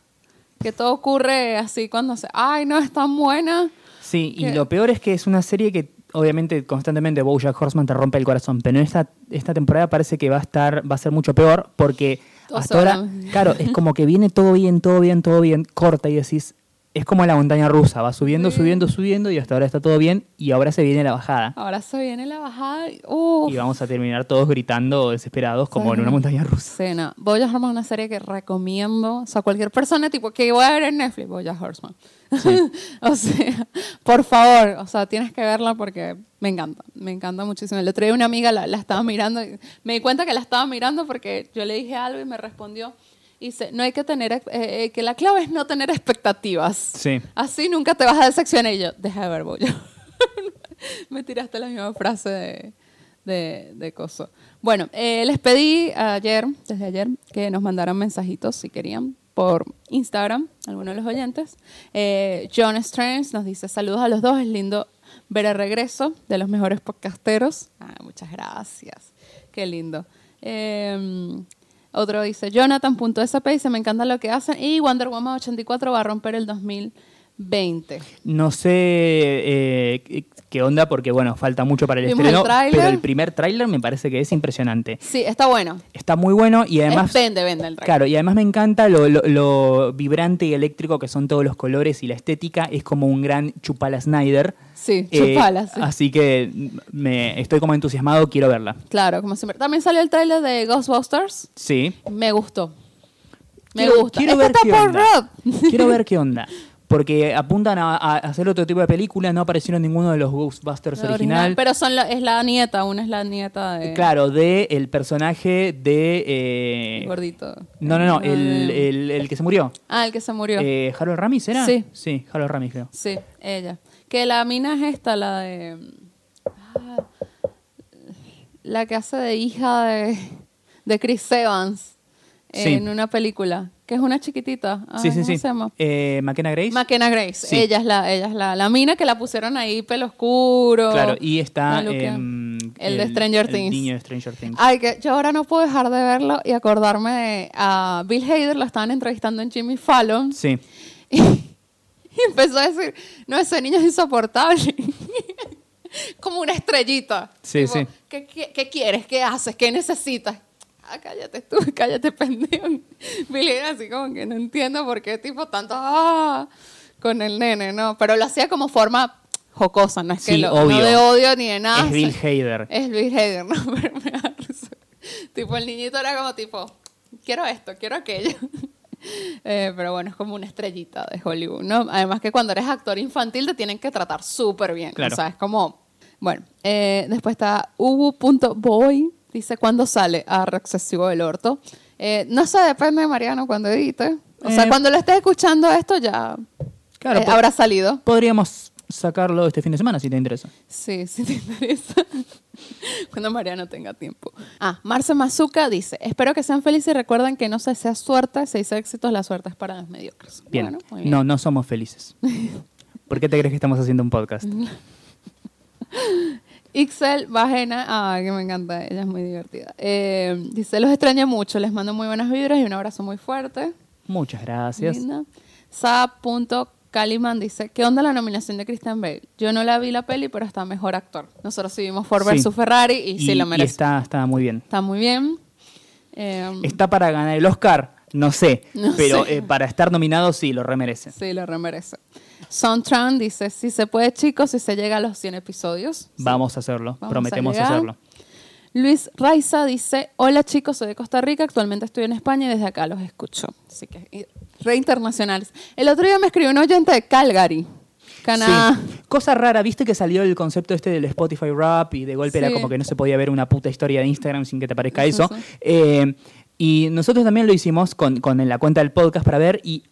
Speaker 1: Que todo ocurre así cuando se... Ay, no, es tan buena.
Speaker 2: Sí, y lo peor es que es una serie que obviamente constantemente Bojack Horseman te rompe el corazón, pero en esta, esta temporada parece que va a estar, va a ser mucho peor porque hasta ahora, claro, es como que viene todo bien, todo bien, todo bien, corta y decís, es como la montaña rusa, va subiendo, subiendo, subiendo y hasta ahora está todo bien y ahora se viene la bajada.
Speaker 1: Ahora se viene la bajada y,
Speaker 2: y vamos a terminar todos gritando desesperados como en una montaña rusa.
Speaker 1: Sí, no. Bojack Horseman es una serie que recomiendo, o sea, cualquier persona tipo que voy a ver en Netflix, Bojack Horseman. o sea, por favor, o sea, tienes que verla porque me encanta, me encanta muchísimo. Le otro una amiga la, la estaba mirando, y me di cuenta que la estaba mirando porque yo le dije algo y me respondió Dice, no hay que tener, eh, eh, que la clave es no tener expectativas.
Speaker 2: Sí.
Speaker 1: Así nunca te vas a decepcionar. Y yo, deja de ver, bollo. Me tiraste la misma frase de, de, de coso. Bueno, eh, les pedí ayer, desde ayer, que nos mandaran mensajitos si querían por Instagram, algunos de los oyentes. John Strange nos dice, saludos a los dos, es lindo ver el regreso de los mejores podcasteros. Ah, muchas gracias, qué lindo. Eh, otro dice, Jonathan.sp dice, me encanta lo que hacen. Y Wonder Woman 84 va a romper el 2000 20.
Speaker 2: No sé eh, qué- onda porque, bueno, falta mucho para el
Speaker 1: Vimos
Speaker 2: estreno,
Speaker 1: el tráiler.
Speaker 2: pero el primer tráiler me parece que es impresionante.
Speaker 1: Sí, está bueno.
Speaker 2: Está muy bueno y además...
Speaker 1: es vende, vende el trailer.
Speaker 2: Claro, y además me encanta lo, lo- lo vibrante y eléctrico que son todos los colores y la estética. Es como un gran Chupala Snyder.
Speaker 1: Sí,
Speaker 2: Eh,
Speaker 1: chupala, sí.
Speaker 2: Así que me estoy como entusiasmado, quiero verla.
Speaker 1: Claro, como siempre. También salió el trailer de Ghostbusters.
Speaker 2: Sí.
Speaker 1: Me gustó. Me
Speaker 2: Quiero-
Speaker 1: gusta.
Speaker 2: quiero ver
Speaker 1: está
Speaker 2: qué
Speaker 1: por
Speaker 2: onda.
Speaker 1: Rob.
Speaker 2: Quiero ver qué onda. Porque apuntan a, a hacer otro tipo de película, no aparecieron ninguno de los Ghostbusters original.
Speaker 1: Pero son la- es la nieta, una es la nieta de.
Speaker 2: Claro, de el personaje de... eh,
Speaker 1: el gordito.
Speaker 2: no, no, no, el, el- el que se murió.
Speaker 1: Ah, el que se murió.
Speaker 2: Eh, ¿Harold Ramis era?
Speaker 1: Sí.
Speaker 2: Sí, Harold Ramis creo.
Speaker 1: Sí, ella. Que la mina es esta, la de. ah, la que hace de hija de, de Chris Evans
Speaker 2: Sí.
Speaker 1: en una película. Que es una chiquitita.
Speaker 2: Sí, sí,
Speaker 1: ¿cómo
Speaker 2: sí.
Speaker 1: se llama?
Speaker 2: Eh, ¿McKenna Grace?
Speaker 1: McKenna Grace.
Speaker 2: Sí.
Speaker 1: Ella es la, ella es la, la mina que la pusieron ahí pelo oscuro.
Speaker 2: Claro, y está em,
Speaker 1: El de Stranger
Speaker 2: el
Speaker 1: Things.
Speaker 2: niño de Stranger Things.
Speaker 1: Ay, que yo ahora no puedo dejar de verlo y acordarme de a Bill Hader, lo estaban entrevistando en Jimmy Fallon.
Speaker 2: Sí,
Speaker 1: Y, y empezó a decir, no, ese niño es insoportable. Como una estrellita.
Speaker 2: Sí, sí.
Speaker 1: ¿qué, qué, qué quieres? ¿Qué haces? ¿Qué necesitas? Ah, cállate tú, cállate, pendejo. Billy era así como que no entiendo por qué tipo tanto ah, con el nene, ¿no? Pero lo hacía como forma jocosa, no es que
Speaker 2: Sí,
Speaker 1: lo,
Speaker 2: obvio.
Speaker 1: no de odio ni de nada.
Speaker 2: es Bill Hader.
Speaker 1: Es Bill Hader, ¿no? Pero me da risa. Tipo, el niñito era como tipo, quiero esto, quiero aquello. Eh, pero bueno, es como una estrellita de Hollywood, ¿no? Además que cuando eres actor infantil te tienen que tratar súper bien.
Speaker 2: Claro.
Speaker 1: O sea, es como... Bueno, eh, después está ubu.boy, dice, ¿cuándo sale? Ah, excesivo del orto. Eh, no sé, depende de Mariano cuando edite. O sea,
Speaker 2: Eh,
Speaker 1: cuando lo estés escuchando esto ya
Speaker 2: Claro,
Speaker 1: eh, habrá salido.
Speaker 2: Podríamos sacarlo este fin de semana si te interesa.
Speaker 1: Sí, sí te interesa. Cuando Mariano tenga tiempo. Ah, Marce Mazuca dice, espero que sean felices y recuerden que no se desea suerte, se dice éxitos, la suerte es para los mediocres.
Speaker 2: Bien.
Speaker 1: Bueno, muy bien.
Speaker 2: No, no somos felices. ¿Por qué te crees que estamos haciendo un podcast?
Speaker 1: Ixel Bajena, ah, que me encanta, ella es muy divertida. Eh, dice, los extraño mucho, les mando muy buenas vibras y un abrazo muy fuerte.
Speaker 2: Muchas gracias.
Speaker 1: Sa.caliman dice, ¿qué onda la nominación de Christian Bale? Yo no la vi la peli, pero está mejor actor. Nosotros sí vimos Ford
Speaker 2: Sí.
Speaker 1: Ferrari y, sí lo merece.
Speaker 2: está, está muy bien.
Speaker 1: Está muy bien. Eh,
Speaker 2: ¿Está para ganar el Oscar? No sé.
Speaker 1: No
Speaker 2: pero
Speaker 1: sé.
Speaker 2: eh, para estar nominado sí, lo remerece.
Speaker 1: Sí, lo remerece. Sontran dice, si se puede, chicos, si se llega a los 100 episodios.
Speaker 2: Vamos a hacerlo.
Speaker 1: Vamos
Speaker 2: Prometemos hacerlo.
Speaker 1: Luis Raiza dice, hola chicos, soy de Costa Rica, actualmente estoy en España y desde acá los escucho. Así que, re internacionales. El otro día me escribió un oyente de Calgary, Canadá.
Speaker 2: Sí. Cosa rara, viste que salió el concepto este del Spotify Rap y de golpe era como que no se podía ver una puta historia de Instagram sin que te aparezca eso.
Speaker 1: sí.
Speaker 2: Eh, y nosotros también lo hicimos con, con en la cuenta del podcast para ver y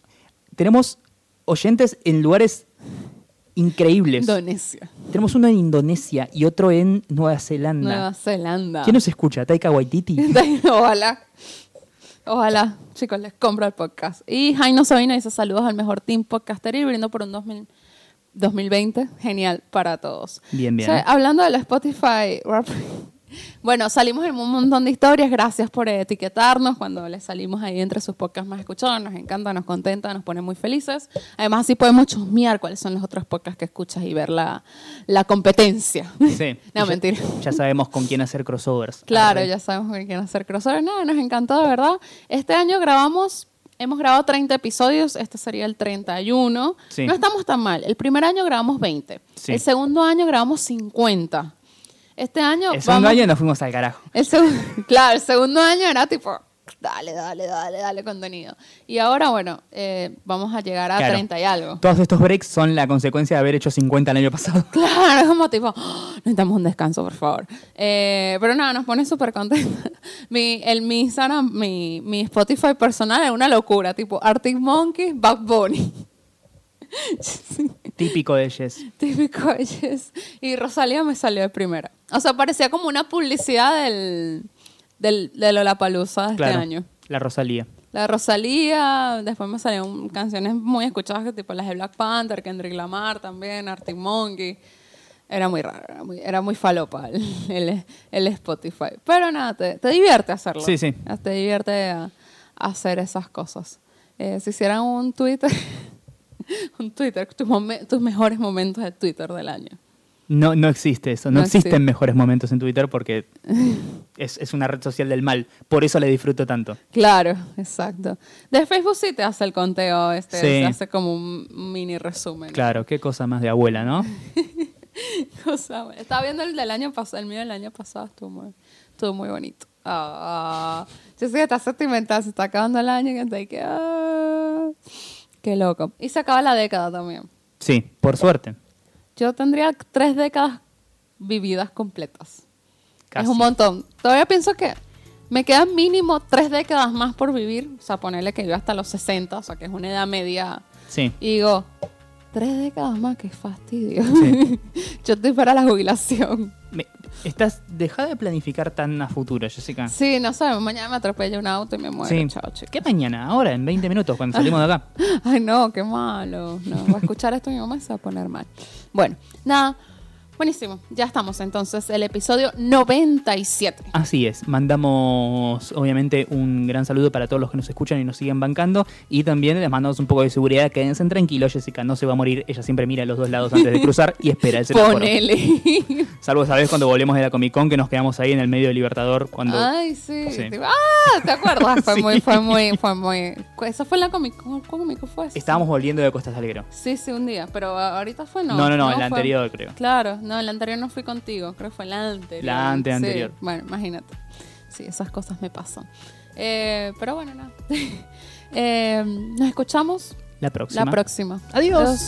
Speaker 2: tenemos oyentes en lugares increíbles.
Speaker 1: Indonesia,
Speaker 2: Tenemos uno en Indonesia y otro en Nueva Zelanda.
Speaker 1: Nueva Zelanda.
Speaker 2: ¿Quién nos escucha? ¿Taika Waititi?
Speaker 1: Ojalá. Ojalá, chicos, les compro el podcast. Y Jaino Sabina dice saludos al mejor team podcaster y brindo por un 2000 2020 genial para todos.
Speaker 2: Bien, bien.
Speaker 1: O sea, hablando de la Spotify Rap, bueno, salimos en un montón de historias. Gracias por etiquetarnos cuando les salimos ahí entre sus podcasts más escuchados. Nos encanta, nos contenta, nos pone muy felices. Además, así podemos chusmear cuáles son los otros podcasts que escuchas y ver la, la competencia.
Speaker 2: Sí.
Speaker 1: no,
Speaker 2: Ya-
Speaker 1: mentira.
Speaker 2: Ya sabemos con quién hacer crossovers.
Speaker 1: Claro, ya sabemos que quieren hacer crossover. Nada, nos encantó, de verdad. Este año grabamos, hemos grabado 30 episodios, este sería el 31.
Speaker 2: Sí.
Speaker 1: No estamos tan mal. El primer año grabamos 20.
Speaker 2: Sí.
Speaker 1: El segundo año grabamos 50. Este año...
Speaker 2: El segundo
Speaker 1: vamos-
Speaker 2: año nos fuimos al carajo.
Speaker 1: el seg- claro, el segundo año era tipo, dale, dale, dale, dale contenido. Y ahora, bueno, eh, vamos a llegar a
Speaker 2: Claro.
Speaker 1: 30 y algo.
Speaker 2: Todos estos breaks son la consecuencia de haber hecho 50 el año pasado.
Speaker 1: Claro, es como tipo, "Oh, necesitamos un descanso, por favor. Eh, pero nada, nos pone súper contenta. Mi, el, mi Instagram, mi, mi Spotify personal es una locura, tipo Arctic Monkeys, Bugs Bunny. Sí,
Speaker 2: Típico de Jess.
Speaker 1: típico de Yes. Y Rosalía me salió de primera. O sea, parecía como una publicidad del, del, de Lollapalooza de
Speaker 2: Claro.
Speaker 1: este año.
Speaker 2: La Rosalía.
Speaker 1: La Rosalía, después me salieron canciones muy escuchadas, tipo las de Black Panther, Kendrick Lamar también, Arctic Monkey. Era muy raro, era muy, era muy falopa el, el- el Spotify. Pero nada, te, te divierte hacerlo.
Speaker 2: Sí, sí.
Speaker 1: Te divierte a- hacer esas cosas. Eh, si hicieran un Twitter, Un Twitter, tus, mejores momentos de Twitter del año.
Speaker 2: No, no existe eso. No,
Speaker 1: No
Speaker 2: existen
Speaker 1: existe.
Speaker 2: mejores momentos en Twitter porque es, es una red social del mal. Por eso le disfruto tanto.
Speaker 1: Claro, exacto. De Facebook sí te hace el conteo, este,
Speaker 2: Sí.
Speaker 1: te hace como un mini resumen.
Speaker 2: Claro, qué cosa más de abuela, ¿no?
Speaker 1: Cosa. Estaba viendo el del año pasado, el mío del año pasado estuvo muy, estuvo muy bonito. Ah, yo sé que está sentimental, se está acabando el año y ahí que ah, qué loco. Y se acaba la década también.
Speaker 2: Sí, por suerte.
Speaker 1: Yo tendría tres décadas vividas completas.
Speaker 2: Casi.
Speaker 1: Es un montón. Todavía pienso que me quedan mínimo tres décadas más por vivir. O sea, ponerle que yo hasta los 60, o sea, que es una edad media.
Speaker 2: Sí.
Speaker 1: Y digo, tres décadas más, qué fastidio.
Speaker 2: Sí.
Speaker 1: yo estoy para la jubilación.
Speaker 2: Me- estás, deja de planificar tan a futuro, Jessica.
Speaker 1: Sí, no sé, mañana me atropella un auto y me muero.
Speaker 2: Sí.
Speaker 1: Chao, chicos.
Speaker 2: ¿Qué mañana? Ahora, en 20 minutos, cuando salimos de acá.
Speaker 1: Ay, no, qué malo. No, va a escuchar esto mi mamá se va a poner mal. Bueno, nada. Buenísimo. Ya estamos entonces. El episodio 97.
Speaker 2: Así es, mandamos obviamente un gran saludo para todos los que nos escuchan y nos siguen bancando y también les mandamos un poco de seguridad, quédense tranquilos, Jessica no se va a morir, ella siempre mira a los dos lados antes de cruzar y espera el semáforo.
Speaker 1: Ponele.
Speaker 2: Salvo esa vez cuando volvemos de la Comic Con que nos quedamos ahí en el medio del Libertador cuando...
Speaker 1: Ay, sí. Ah, ¿te acuerdas? Fue
Speaker 2: Sí.
Speaker 1: muy, fue muy, fue muy. Esa fue la Comic Con. ¿Cuál Comic Con fue esa?
Speaker 2: Estábamos volviendo de Costa Salguero.
Speaker 1: Sí, sí, un día. Pero ahorita fue no.
Speaker 2: No, no, no, en la
Speaker 1: fue-
Speaker 2: anterior creo.
Speaker 1: Claro, no, la anterior no fui contigo. Creo que fue la anterior.
Speaker 2: La ante-
Speaker 1: Sí,
Speaker 2: anterior.
Speaker 1: Bueno, imagínate. Sí, esas cosas me pasan. Eh, pero bueno, nada. Eh, nos escuchamos
Speaker 2: La próxima.
Speaker 1: la próxima.
Speaker 2: Adiós.
Speaker 1: Adiós.